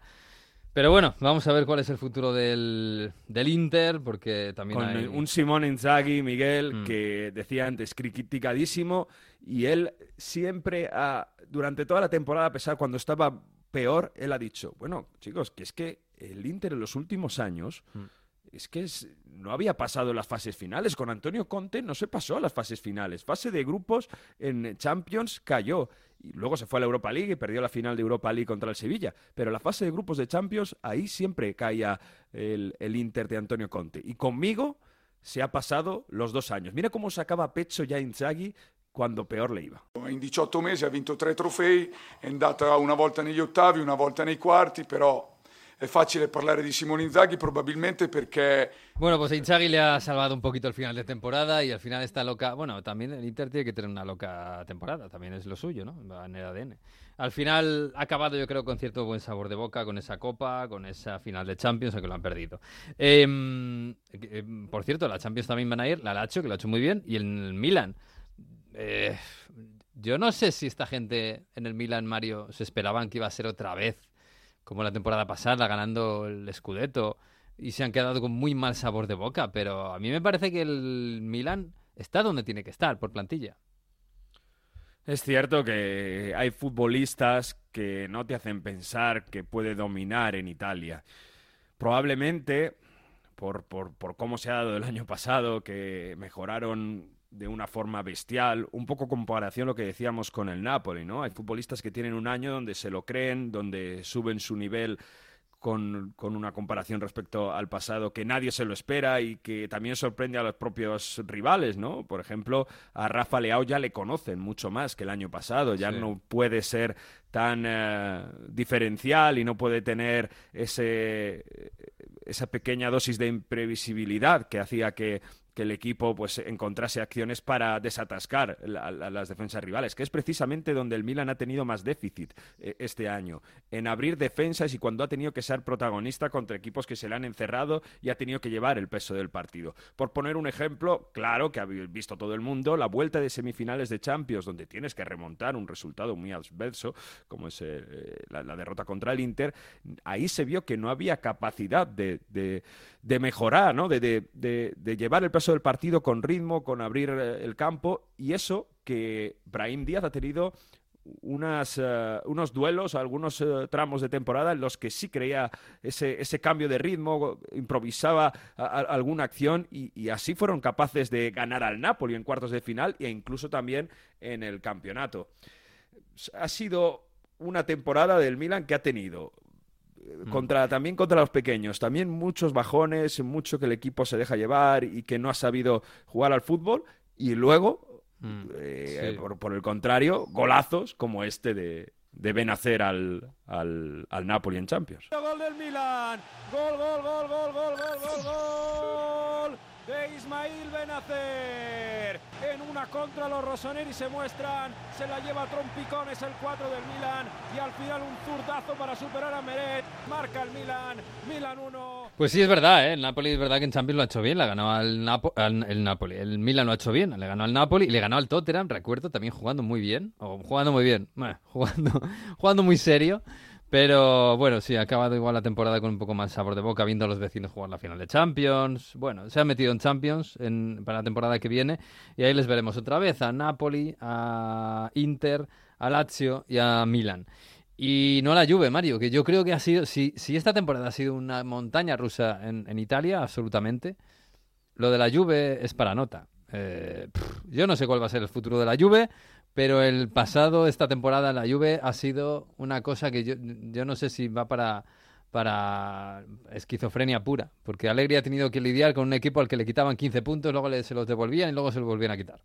Pero bueno, vamos a ver cuál es el futuro del, del Inter, porque también Con hay... un Simón Inzaghi, Miguel, Mm. que decía antes, criticadísimo, y él siempre, ha- durante toda la temporada, a pesar cuando estaba peor, él ha dicho, bueno, chicos, que es que el Inter en los últimos años Mm. es que es- no había pasado las fases finales. Con Antonio Conte no se pasó a las fases finales. Fase de grupos en Champions cayó. Y luego se fue a la Europa League y perdió la final de Europa League contra el Sevilla. Pero la fase de grupos de Champions, ahí siempre caía el, el Inter de Antonio Conte. Y conmigo se ha pasado los dos años. Mira cómo sacaba pecho ya Inzaghi cuando peor le iba. In 18 mesi ha vinto tre trofei, è andata una volta negli ottavi, una volta nei quarti, però è facile parlare di Simone Inzaghi probabilmente perché Bueno, pues Inzaghi le ha salvado un poquito el final de temporada y al final está loca. Bueno, también el Inter tiene que tener una loca temporada, también es lo suyo, ¿no? En el ADN. Al final ha acabado, yo creo, con cierto buen sabor de boca, con esa copa, con esa final de Champions, aunque lo han perdido. Em, eh, por cierto, la Champions también van a ir, la Lazio, que lo ha hecho muy bien, y el Milan. Eh, yo no sé si esta gente en el Milan, Mario, se esperaban que iba a ser otra vez como la temporada pasada, ganando el Scudetto, y se han quedado con muy mal sabor de boca, pero a mí me parece que el Milan está donde tiene que estar, por plantilla. Es cierto que hay futbolistas que no te hacen pensar que puede dominar en Italia. Probablemente, por, por, por cómo se ha dado el año pasado, que mejoraron de una forma bestial, un poco comparación lo que decíamos con el Napoli, ¿no? Hay futbolistas que tienen un año donde se lo creen, donde suben su nivel con, con, una comparación respecto al pasado que nadie se lo espera y que también sorprende a los propios rivales, ¿no? Por ejemplo, a Rafa Leao ya le conocen mucho más que el año pasado, ya Sí. no puede ser tan eh, diferencial y no puede tener ese, esa pequeña dosis de imprevisibilidad que hacía que, que el equipo pues encontrase acciones para desatascar la- la- las defensas rivales, que es precisamente donde el Milan ha tenido más déficit eh, este año, en abrir defensas y cuando ha tenido que ser protagonista contra equipos que se le han encerrado y ha tenido que llevar el peso del partido. Por poner un ejemplo, claro que ha vi- visto todo el mundo, la vuelta de semifinales de Champions, donde tienes que remontar un resultado muy adverso, como es eh, la, la derrota contra el Inter, ahí se vio que no había capacidad de- de mejorar, ¿no? de, de- de- llevar el peso del partido con ritmo, con abrir eh, el campo, y eso que Brahim Díaz ha tenido unas, eh, unos duelos, algunos eh, tramos de temporada en los que sí creía ese, ese cambio de ritmo, improvisaba alguna acción y, y así fueron capaces de ganar al Napoli en cuartos de final e incluso también en el campeonato. Ha sido una temporada del Milan que ha tenido contra, también contra los pequeños. También muchos bajones, mucho que el equipo se deja llevar y que no ha sabido jugar al fútbol. Y luego, eh, sí. por, por el contrario, golazos como este de, de Benacer al, al, al Napoli en Champions. Gol del Milan. Gol, gol, gol, gol, gol, gol, gol, gol de Ismail Benacer. En una contra los rossoneri se muestran. Se la lleva Trompicones el 4 del Milan. Y al final un zurdazo para superar a Meret. Marca el Milan. Milan 1. Pues sí, es verdad, ¿eh? el Napoli es verdad que en Champions lo ha hecho bien, le ha ganado al, Napo- el Napoli. El Milan lo ha hecho bien, le ganó al Napoli y le ganó al Tottenham, recuerdo, también jugando muy bien. O jugando muy bien, bueno, jugando, jugando muy serio. Pero bueno, sí, ha acabado igual la temporada con un poco más sabor de boca, viendo a los vecinos jugar la final de Champions. Bueno, se ha metido en Champions para la temporada que viene y ahí les veremos otra vez a Napoli, a Inter, a Lazio y a Milan. Y no la Juve, Mario, que yo creo que ha sido, si, esta temporada ha sido una montaña rusa en, Italia, absolutamente, lo de la Juve es para nota. Eh, yo no sé cuál va a ser el futuro de la Juve, pero el pasado, esta temporada, la Juve ha sido una cosa que yo, yo no sé si va para, para esquizofrenia pura, porque Allegri ha tenido que lidiar con un equipo al que le quitaban 15 puntos, luego le- se los devolvían y luego se los volvían a quitar.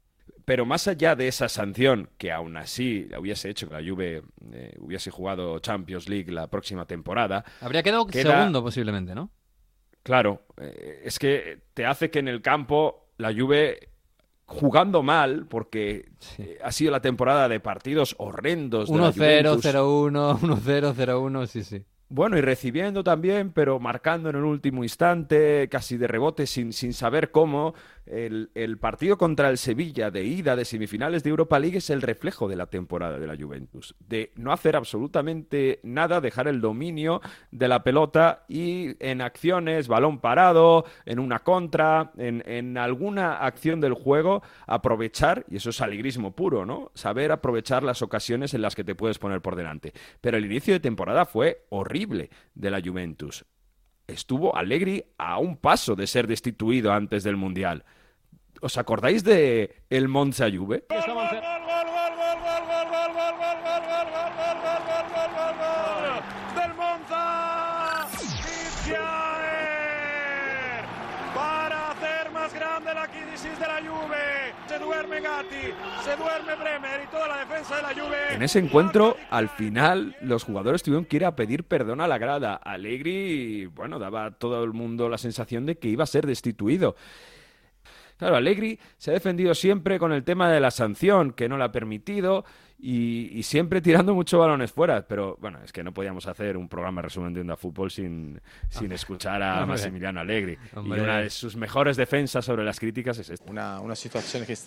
Pero más allá de esa sanción, que aún así hubiese hecho que la Juve eh, hubiese jugado Champions League la próxima temporada. Habría quedado queda- segundo posiblemente, ¿no? Claro, eh, es que te hace que en el campo la Juve jugando mal, porque eh, ha sido la temporada de partidos horrendos. de la 1-0, Juventus. 0-1, 1-0, 0-1, sí, sí. Bueno, y recibiendo también, pero marcando en el último instante, casi de rebote, sin, sin saber cómo. El, partido contra el Sevilla de ida de semifinales de Europa League es el reflejo de la temporada de la Juventus. De no hacer absolutamente nada, dejar el dominio de la pelota y en acciones, balón parado, en una contra, en, en alguna acción del juego, aprovechar, y eso es alegrismo puro, ¿no? Saber aprovechar las ocasiones en las que te puedes poner por delante. Pero el inicio de temporada fue horrible de la Juventus. Estuvo Allegri a un paso de ser destituido antes del Mundial. ¿Os acordáis de el Monza Juve? del Monza. Para hacer más grande la crisis de la Juve. Se duerme Gatti, se duerme Bremer y toda la defensa de la Juve. En ese encuentro, al final, los jugadores tuvieron que ir a pedir perdón a la grada. Allegri, bueno, daba a todo el mundo la sensación de que iba a ser destituido. Claro, Allegri se ha defendido siempre con el tema de la sanción, que no le ha permitido, y, y siempre tirando mucho balones fuera. Pero bueno, es que no podíamos hacer un programa resumen de Onda Fútbol sin, sin escuchar a Hombre. Massimiliano Allegri. Hombre. Y una de sus mejores defensas sobre las críticas es esta. Una, una sta-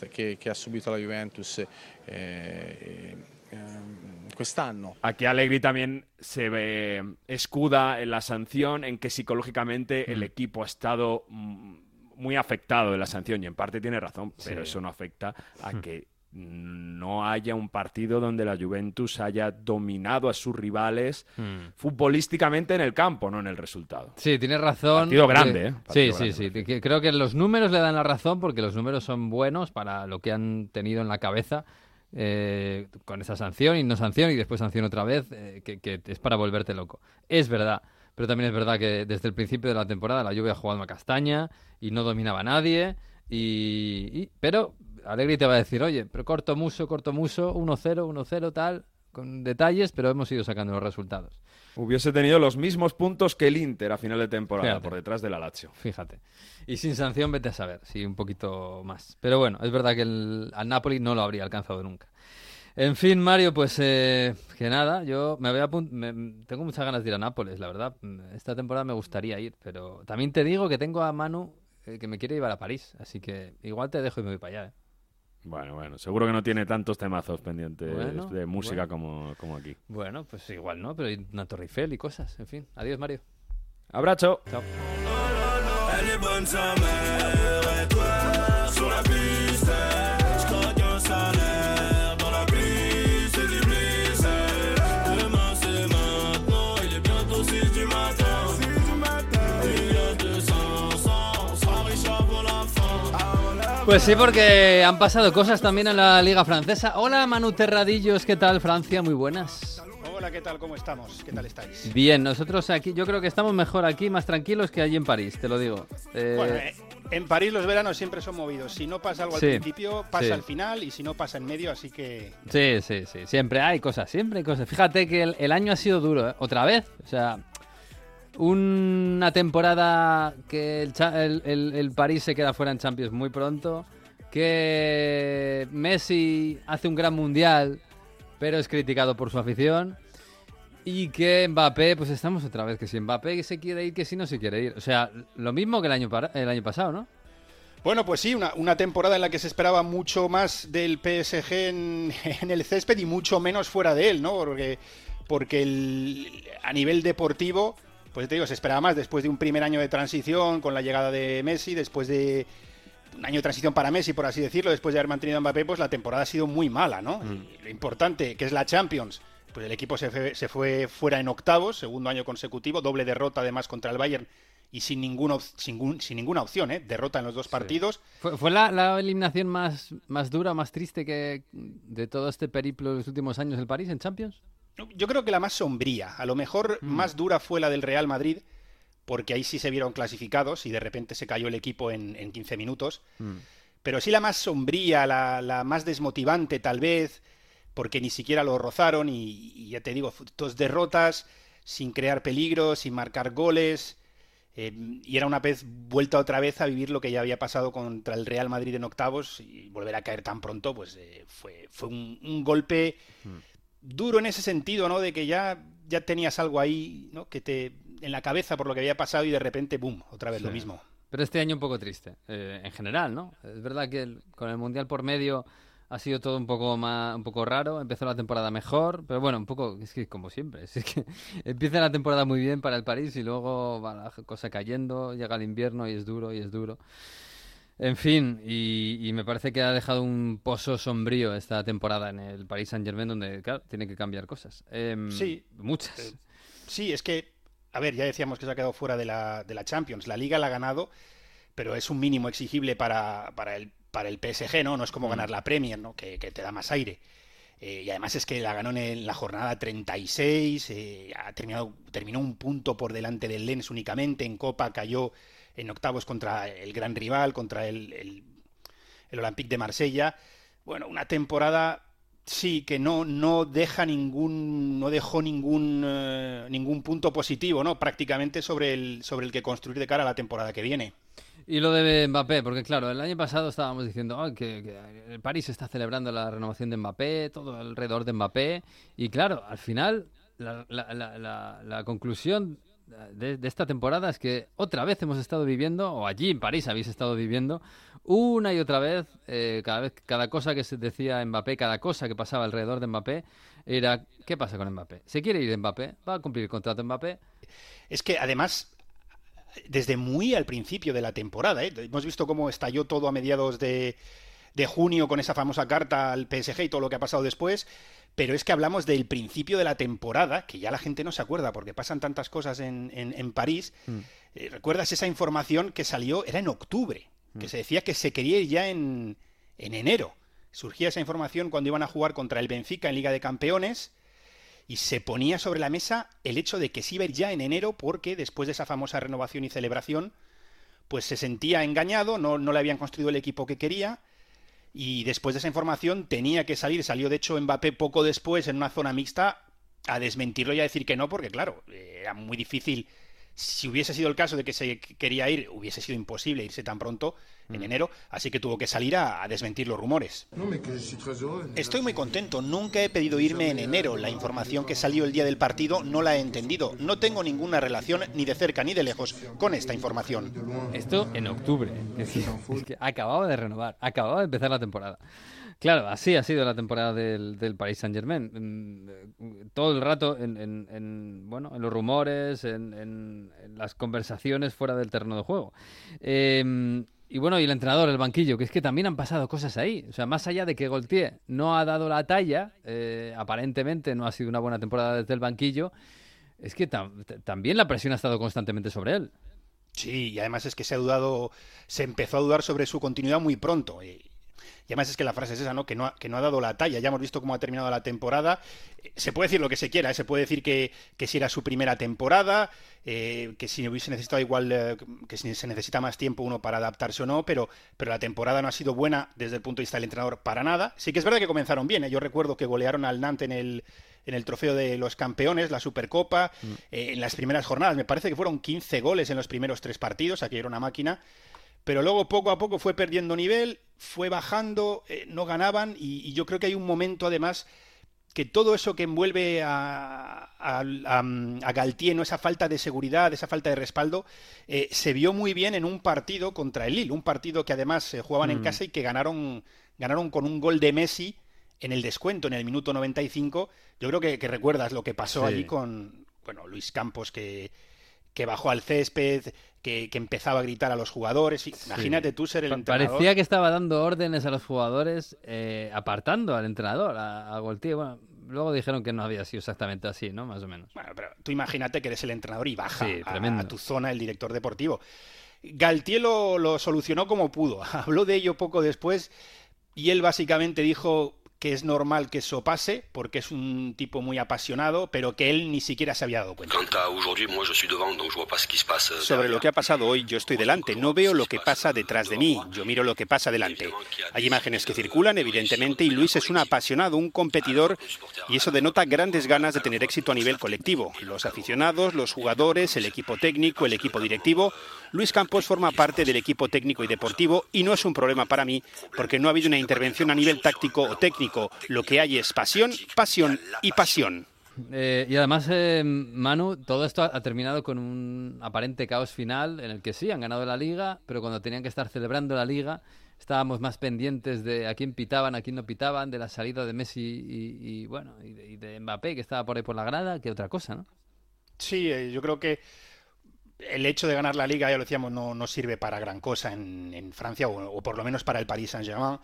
che- che ha subito la Juventus eh, eh, ehm, quest'anno. Aquí Allegri también se ve, escuda en la sanción, en que psicológicamente el equipo ha estado mm, muy afectado de la sanción y en parte tiene razón, pero Sí. eso no afecta a que no haya un partido donde la Juventus haya dominado a sus rivales Hmm. futbolísticamente en el campo, no en el resultado. Sí, tienes razón. Partido grande, ¿eh? sí, Partido sí, grande, sí. creo que los números le dan la razón porque los números son buenos para lo que han tenido en la cabeza eh, con esa sanción y no sanción y después sanción otra vez, eh, que, que es para volverte loco. Es verdad. Pero también es verdad que desde el principio de la temporada la lluvia ha jugado a castaña y no dominaba a nadie. Y, y- pero Alegri te va a decir, oye, pero corto muso, corto muso, 1-0, 1-0, tal, con detalles, pero hemos ido sacando los resultados. Hubiese tenido los mismos puntos que el Inter a final de temporada, Fíjate. por detrás de la Lazio. Fíjate. Y sin sanción, vete a saber, sí, un poquito más. Pero bueno, es verdad que el, al Napoli no lo habría alcanzado nunca. En fin, Mario, pues eh, que nada, yo me voy a apun- me- tengo muchas ganas de ir a Nápoles, la verdad. Esta temporada me gustaría ir, pero también te digo que tengo a Manu eh, que me quiere llevar a París, así que igual te dejo y me voy para allá. ¿eh? Bueno, bueno, seguro que no tiene tantos temazos pendientes Bueno, de música bueno. como, como aquí. Bueno, pues igual no, pero hay una Torre Eiffel y cosas, en fin. Adiós, Mario. Abrazo. Chao. Pues sí, porque han pasado cosas también en la Liga Francesa. Hola, Manu Terradillos, ¿qué tal, Francia? Muy buenas. Hola, ¿qué tal? ¿Cómo estamos? ¿Qué tal estáis? Bien, nosotros aquí, yo creo que estamos mejor aquí, más tranquilos que allí en París, te lo digo. Eh, Bueno, eh, en París los veranos siempre son movidos. Si no pasa algo al principio, pasa sí. al final y si no pasa en medio, así que... Sí, sí, sí. Siempre hay cosas, siempre hay cosas. Fíjate que el, el año ha sido duro, ¿eh? Otra vez. O sea, una temporada que el, el- el- París se queda fuera en Champions muy pronto. Que Messi hace un gran mundial, pero es criticado por su afición. Y que Mbappé, pues estamos otra vez, que si Mbappé se quiere ir, que si no se quiere ir. O sea, lo mismo que el año, el año pasado, ¿no? Bueno, pues sí, una, una temporada en la que se esperaba mucho más del PSG en, el césped y mucho menos fuera de él, ¿no? Porque, porque a nivel deportivo, pues te digo, se esperaba más después de un primer año de transición con la llegada de Messi, después de un año de transición para Messi, por así decirlo, después de haber mantenido a Mbappé, pues la temporada ha sido muy mala, ¿no? Y lo importante, que es la Champions, pues el equipo se fue, se fue fuera en octavos, segundo año consecutivo, doble derrota además contra el Bayern y sin, sin, ningún- sin ninguna opción, ¿eh? Derrota en los dos partidos. ¿Fue, fue la, la eliminación más, más dura, más triste que de todo este periplo de los últimos años del París en Champions? Yo creo que la más sombría, a lo mejor más dura fue la del Real Madrid, porque ahí sí se vieron clasificados y de repente se cayó el equipo en, en 15 minutos. Pero sí la más sombría, la, la más desmotivante tal vez, porque ni siquiera lo rozaron y, y ya te digo, dos derrotas sin crear peligro, sin marcar goles. eh, y era una vez vuelta otra vez a vivir lo que ya había pasado contra el Real Madrid en octavos y volver a caer tan pronto, pues eh, fue, fue un, un golpe duro en ese sentido, ¿no? De que ya, ya tenías algo ahí, ¿no? Que te en la cabeza por lo que había pasado y de repente, boom, otra vez lo mismo. Pero este año un poco triste, eh, en general, ¿no? Es verdad que el- con el Mundial por medio ha sido todo un poco más, un poco raro. Empezó la temporada mejor, pero bueno, un poco, es que como siempre, es que empieza la temporada muy bien para el París y luego va la cosa cayendo, llega el invierno y es duro y es duro. En fin, y, y me parece que ha dejado un pozo sombrío esta temporada en el Paris Saint Germain, donde, claro, tiene que cambiar cosas. Em, Sí. Muchas. Eh, Sí, es que, a ver, ya decíamos que se ha quedado fuera de la, de la Champions. La Liga la ha ganado, pero es un mínimo exigible para, para, el, para el PSG, ¿no? No es como Mm. ganar la Premier, ¿no? Que, que te da más aire. Eh, y además es que la ganó en la jornada 36, eh, ha terminado, terminó un punto por delante del Lens únicamente, en Copa cayó en octavos contra el gran rival, contra el, el, el Olympique de Marsella. Bueno, una temporada sí que no, no deja ningún, no dejó ningún, eh, ningún punto positivo, ¿no? Prácticamente sobre el, sobre el que construir de cara a la temporada que viene. Y lo de Mbappé, porque claro, el año pasado estábamos diciendo "Ay, que, que el París está celebrando la renovación de Mbappé, todo alrededor de Mbappé, y claro, al final la- la conclusión de, esta temporada es que otra vez hemos estado viviendo, o allí en París habéis estado viviendo, una y otra vez, eh, cada vez, cada cosa que se decía Mbappé, cada cosa que pasaba alrededor de Mbappé, era ¿qué pasa con Mbappé? ¿Se quiere ir Mbappé? ¿Va a cumplir el contrato Mbappé? Es que además, desde muy al principio de la temporada, ¿eh? hemos visto cómo estalló todo a mediados de, de junio con esa famosa carta al PSG y todo lo que ha pasado después, pero es que hablamos del principio de la temporada, que ya la gente no se acuerda porque pasan tantas cosas en, en- en París. Eh, ¿Recuerdas esa información que salió? Era en octubre, que se decía que se quería ir ya en, en enero. Surgía esa información cuando iban a jugar contra el Benfica en Liga de Campeones y se ponía sobre la mesa el hecho de que se iba a ir ya en enero porque después de esa famosa renovación y celebración, pues se sentía engañado, no, no le habían construido el equipo que quería y después de esa información tenía que salir, salió de hecho Mbappé poco después en una zona mixta a desmentirlo y a decir que no, porque claro, era muy difícil. Si hubiese sido el caso de que se quería ir, hubiese sido imposible irse tan pronto en enero, así que tuvo que salir a, a desmentir los rumores. Estoy muy contento, nunca he pedido irme en enero. La información que salió el día del partido no la he entendido. No tengo ninguna relación ni de cerca ni de lejos con esta información. Esto en octubre. Es que, es que acababa de renovar, acababa de empezar la temporada. Claro, así ha sido la temporada del, del Paris Saint Germain. Todo el rato en, en- en, bueno, en los rumores, en, en- las conversaciones fuera del terreno de juego. Eh, y bueno, y el entrenador, el banquillo, que es que también han pasado cosas ahí. O sea, más allá de que Gaultier no ha dado la talla, eh, aparentemente no ha sido una buena temporada desde el banquillo, es que también la presión ha estado constantemente sobre él. Sí, y además es que se ha dudado, se empezó a dudar sobre su continuidad muy pronto. Y, Y además es que la frase es esa, ¿no? Que no ha, que no ha dado la talla. Ya hemos visto cómo ha terminado la temporada. Eh, Se puede decir lo que se quiera, ¿eh? se puede decir que, que si era su primera temporada, eh, que si hubiese necesitado igual, eh, que si se necesita más tiempo uno para adaptarse o no, pero, pero la temporada no ha sido buena desde el punto de vista del entrenador para nada. Sí que es verdad que comenzaron bien. ¿eh? Yo recuerdo que golearon al Nantes en el, en el trofeo de los campeones, la Supercopa, eh, en las primeras jornadas. Me parece que fueron 15 goles en los primeros tres partidos, aquí era una máquina. Pero luego poco a poco fue perdiendo nivel, fue bajando, eh, no ganaban y, y yo creo que hay un momento además que todo eso que envuelve a, a, a, a Galtier, ¿no? esa falta de seguridad, esa falta de respaldo, eh, se vio muy bien en un partido contra el Lille, un partido que además se jugaban en Mm. casa y que ganaron, ganaron con un gol de Messi en el descuento, en el minuto 95. Yo creo que, que recuerdas lo que pasó Sí. allí con bueno, Luis Campos, que, que bajó al césped, que, que empezaba a gritar a los jugadores. Imagínate tú ser el entrenador. Parecía que estaba dando órdenes a los jugadores, eh, apartando al entrenador, a, a Goltier. Bueno, luego dijeron que no había sido exactamente así, ¿no? Más o menos. Bueno, pero tú imagínate que eres el entrenador y baja Sí, a- tremendo. a, tu zona el director deportivo. Galtier lo, lo solucionó como pudo. Habló de ello poco después y él básicamente dijo que es normal que eso pase porque es un tipo muy apasionado, pero que él ni siquiera se había dado cuenta. Euh, Sobre lo que ha pasado hoy, yo estoy delante, no veo lo que pasa detrás de mí, yo miro lo que pasa delante. Hay imágenes que circulan, evidentemente, y Luis es un apasionado, un competidor, y eso denota grandes ganas de tener éxito a nivel colectivo. Los aficionados, los jugadores, el equipo técnico, el equipo directivo. Luis Campos forma parte del equipo técnico y deportivo, y no es un problema para mí, porque no ha habido una intervención a nivel táctico o técnico. Lo que hay es pasión, pasión y pasión. Eh, y además, eh, Manu, todo esto ha, ha terminado con un aparente caos final en el que sí, han ganado la liga, pero cuando tenían que estar celebrando la liga, estábamos más pendientes de a quién pitaban, a quién no pitaban, de la salida de Messi y, y, bueno, y de, y de Mbappé, que estaba por ahí por la grada, que otra cosa, ¿no? Sí, eh, yo creo que el hecho de ganar la liga, ya lo decíamos, no, no sirve para gran cosa en, en Francia, o, o por lo menos para el Paris Saint-Germain.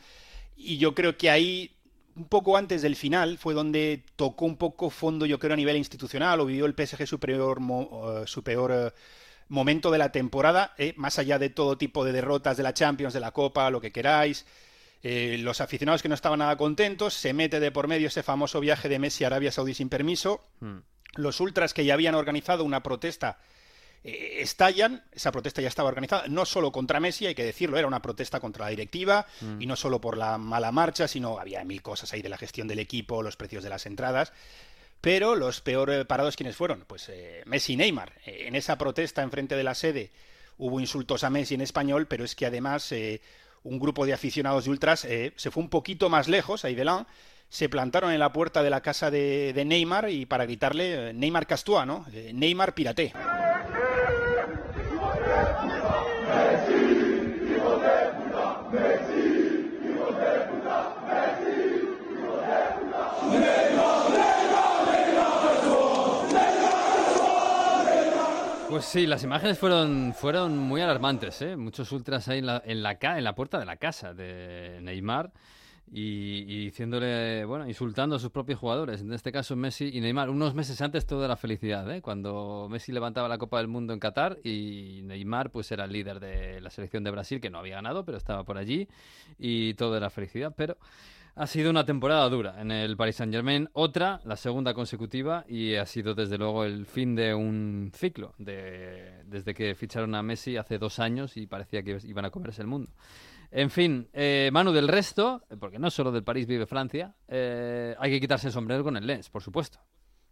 Y yo creo que ahí, un poco antes del final, fue donde tocó un poco fondo, yo creo, a nivel institucional, o vivió el PSG su peor, mo- eh, su peor eh, momento de la temporada, eh, más allá de todo tipo de derrotas de la Champions, de la Copa, lo que queráis. Eh, los aficionados que no estaban nada contentos, se mete de por medio ese famoso viaje de Messi a Arabia Saudí sin permiso. Los ultras que ya habían organizado una protesta eh, estallan, esa protesta ya estaba organizada, no solo contra Messi, hay que decirlo, era una protesta contra la directiva, Mm. y no solo por la mala marcha, sino había mil cosas ahí de la gestión del equipo, los precios de las entradas. Pero los peor eh, parados, ¿quiénes fueron? Pues eh, Messi y Neymar. En esa protesta enfrente de la sede hubo insultos a Messi en español, pero es que además eh, un grupo de aficionados de ultras eh, se fue un poquito más lejos, ahí Belán, se plantaron en la puerta de la casa de, de Neymar y para gritarle Neymar Castúa, ¿no? Neymar Pirate. Pues sí, las imágenes fueron, fueron muy alarmantes, ¿eh? Muchos ultras ahí en la, en la, en la puerta de la casa de Neymar y, diciéndole, bueno, insultando a sus propios jugadores, en este caso Messi y Neymar, unos meses antes todo era felicidad, ¿eh? Cuando Messi levantaba la Copa del Mundo en Qatar y Neymar pues era el líder de la selección de Brasil, que no había ganado, pero estaba por allí y todo era felicidad, pero... Ha sido una temporada dura en el Paris Saint Germain, otra, la segunda consecutiva, y ha sido desde luego el fin de un ciclo, de, desde que ficharon a Messi hace dos años y parecía que iban a comerse el mundo. En fin, eh, Manu, del resto, porque no solo del París vive Francia, eh, hay que quitarse el sombrero con el Lens, por supuesto.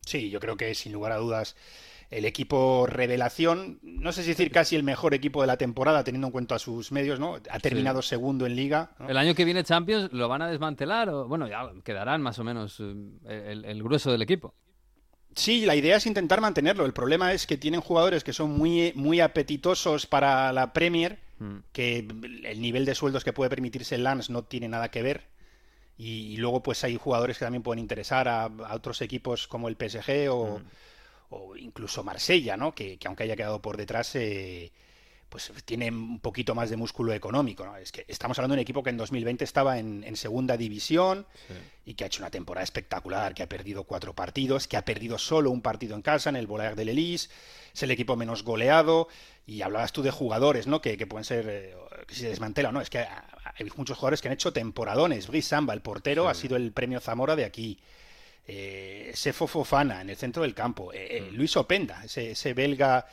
Sí, yo creo que sin lugar a dudas el equipo revelación, no sé si decir casi el mejor equipo de la temporada teniendo en cuenta sus medios, ¿no? Ha terminado segundo en liga. ¿no? El año que viene Champions lo van a desmantelar, o bueno, ya quedarán más o menos eh, el, el grueso del equipo. Sí, la idea es intentar mantenerlo. El problema es que tienen jugadores que son muy, muy apetitosos para la Premier, Mm. que el nivel de sueldos que puede permitirse el Lance no tiene nada que ver. Y, y luego pues hay jugadores que también pueden interesar a, a otros equipos como el PSG o, o incluso Marsella, ¿no? Que, que aunque haya quedado por detrás, eh, pues tiene un poquito más de músculo económico, ¿no? Es que estamos hablando de un equipo que en 2020 estaba en, en segunda división y que ha hecho una temporada espectacular, que ha perdido cuatro partidos, que ha perdido solo un partido en casa, en el Bollard del Elise, es el equipo menos goleado, y hablabas tú de jugadores, ¿no? Que, que pueden ser, eh, que se desmantela o no, es que a- a- hay muchos jugadores que han hecho temporadones. Brice Samba, el portero, ha sido el premio Zamora de aquí. Eh, Sefo Fofana en el centro del campo. Eh, eh, Luis Openda, ese, ese belga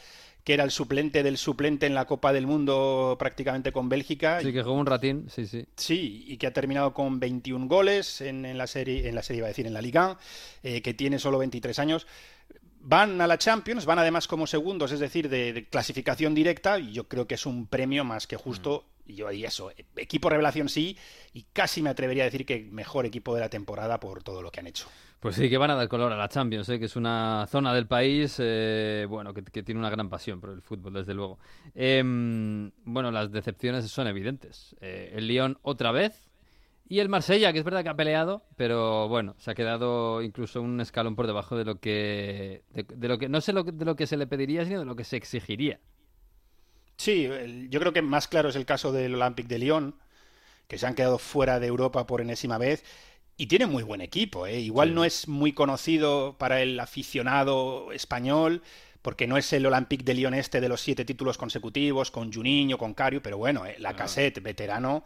que era el suplente del suplente en la Copa del Mundo prácticamente con Bélgica. Sí, que jugó un ratín, sí, sí. Sí, y que ha terminado con 21 goles en, en la serie, en la serie iba a decir, en la Liga, eh, que tiene solo 23 años. Van a la Champions, van además como segundos, es decir, de, de clasificación directa, y yo creo que es un premio más que justo. Y yo y eso, equipo revelación sí, y casi me atrevería a decir que mejor equipo de la temporada por todo lo que han hecho. Pues sí, que van a dar color a la Champions, ¿eh? que es una zona del país eh, bueno, que, tiene una gran pasión por el fútbol, desde luego. Em, bueno, las decepciones son evidentes. Eh, el Lyon otra vez y el Marsella, que es verdad que ha peleado, pero bueno, se ha quedado incluso un escalón por debajo de lo que, de, de lo que no sé de lo que se le pediría, sino de lo que se exigiría. Sí, yo creo que más claro es el caso del Olympique de Lyon, que se han quedado fuera de Europa por enésima vez. Y tiene muy buen equipo, ¿eh? Igual no es muy conocido para el aficionado español, porque no es el Olympique de Lyon este de los siete títulos consecutivos, con Juninho, con Cario, pero bueno, ¿eh? la cassette, veterano,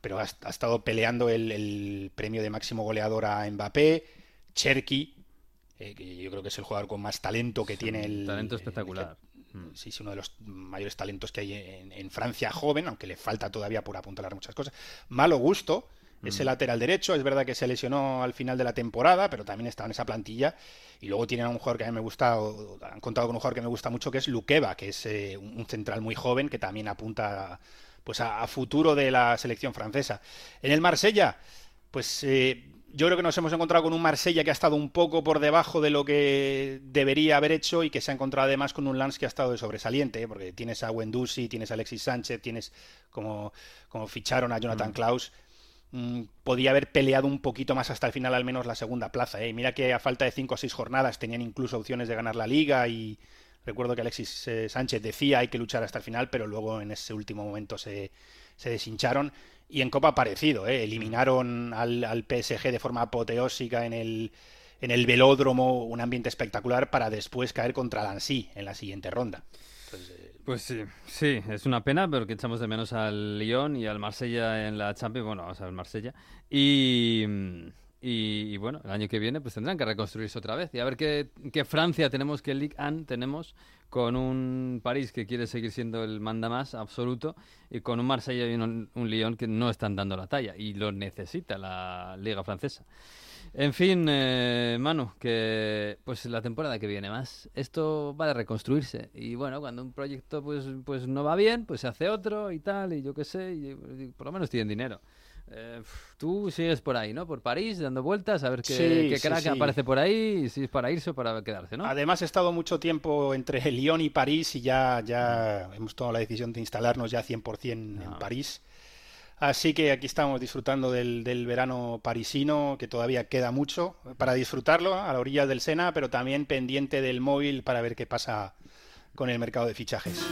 pero ha, ha estado peleando el, el premio de máximo goleador a Mbappé, Cherky, eh, que yo creo que es el jugador con más talento que tiene el... Talento espectacular. Sí, sí, uno de los mayores talentos que hay en, en Francia joven, aunque le falta todavía por apuntalar muchas cosas. Malo gusto, ese Mm. lateral derecho, es verdad que se lesionó al final de la temporada, pero también estaba en esa plantilla. Y luego tienen a un jugador que a mí me gusta, o han contado con un jugador que me gusta mucho, que es Luqueva, que es eh, un central muy joven que también apunta pues a, a futuro de la selección francesa. En el Marsella, pues eh, yo creo que nos hemos encontrado con un Marsella que ha estado un poco por debajo de lo que debería haber hecho y que se ha encontrado además con un Lance que ha estado de sobresaliente, ¿eh? porque tienes a Wendusi, tienes a Alexis Sánchez, tienes como, como ficharon a Jonathan Klaus. mm, podía haber peleado un poquito más hasta el final, al menos la segunda plaza. ¿eh? Mira que a falta de cinco o seis jornadas tenían incluso opciones de ganar la liga y recuerdo que Alexis eh, Sánchez decía hay que luchar hasta el final, pero luego en ese último momento se, se deshincharon. Y en Copa parecido, ¿eh? eliminaron al, al PSG de forma apoteósica en el, en el velódromo, un ambiente espectacular, para después caer contra Lancy en la siguiente ronda. Pues sí, sí, es una pena, pero que echamos de menos al Lyon y al Marsella en la Champions, bueno, vamos a ver Marsella. Y, y, y bueno, el año que viene pues tendrán que reconstruirse otra vez y a ver qué, qué Francia tenemos, qué Ligue 1 tenemos con un París que quiere seguir siendo el manda más absoluto y con un Marsella y un, un Lyon que no están dando la talla y lo necesita la Liga Francesa. En fin, eh, Manu, que pues la temporada que viene más, esto va a reconstruirse. Y bueno, cuando un proyecto pues, pues no va bien, pues se hace otro y tal, y yo qué sé, y por lo menos tienen dinero. Eh, tú sigues por ahí, ¿no? Por París, dando vueltas, a ver qué, Sí, qué crack sí. aparece por ahí, y si es para irse o para quedarse, ¿no? Además, he estado mucho tiempo entre Lyon y París y ya, ya hemos tomado la decisión de instalarnos ya 100% en París. Así que aquí estamos disfrutando del, del verano parisino, que todavía queda mucho para disfrutarlo a la orilla del Sena, pero también pendiente del móvil para ver qué pasa con el mercado de fichajes.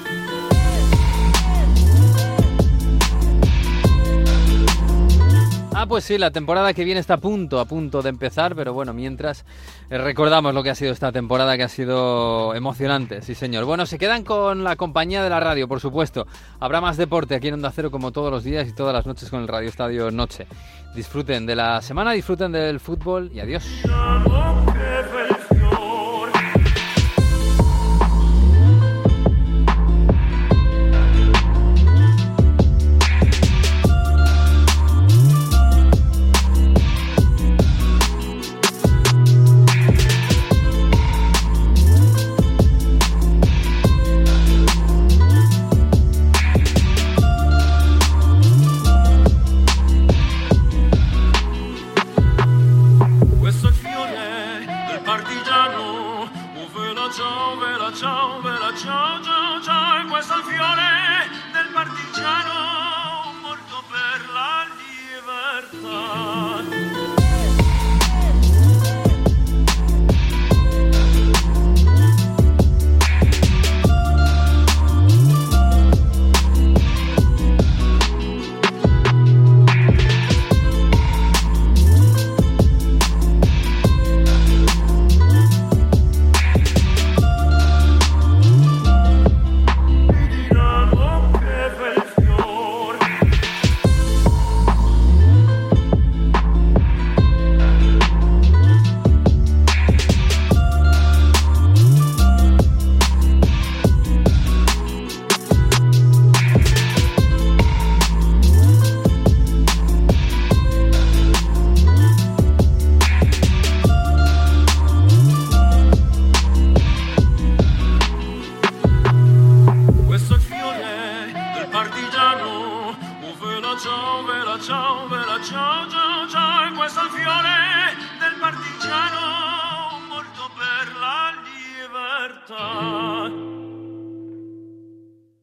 Ah, pues sí, la temporada que viene está a punto, a punto de empezar, pero bueno, mientras eh, recordamos lo que ha sido esta temporada, que ha sido emocionante, sí señor. Bueno, se quedan con la compañía de la radio, por supuesto. Habrá más deporte aquí en Onda Cero como todos los días y todas las noches con el Radio Estadio Noche. Disfruten de la semana, disfruten del fútbol y adiós.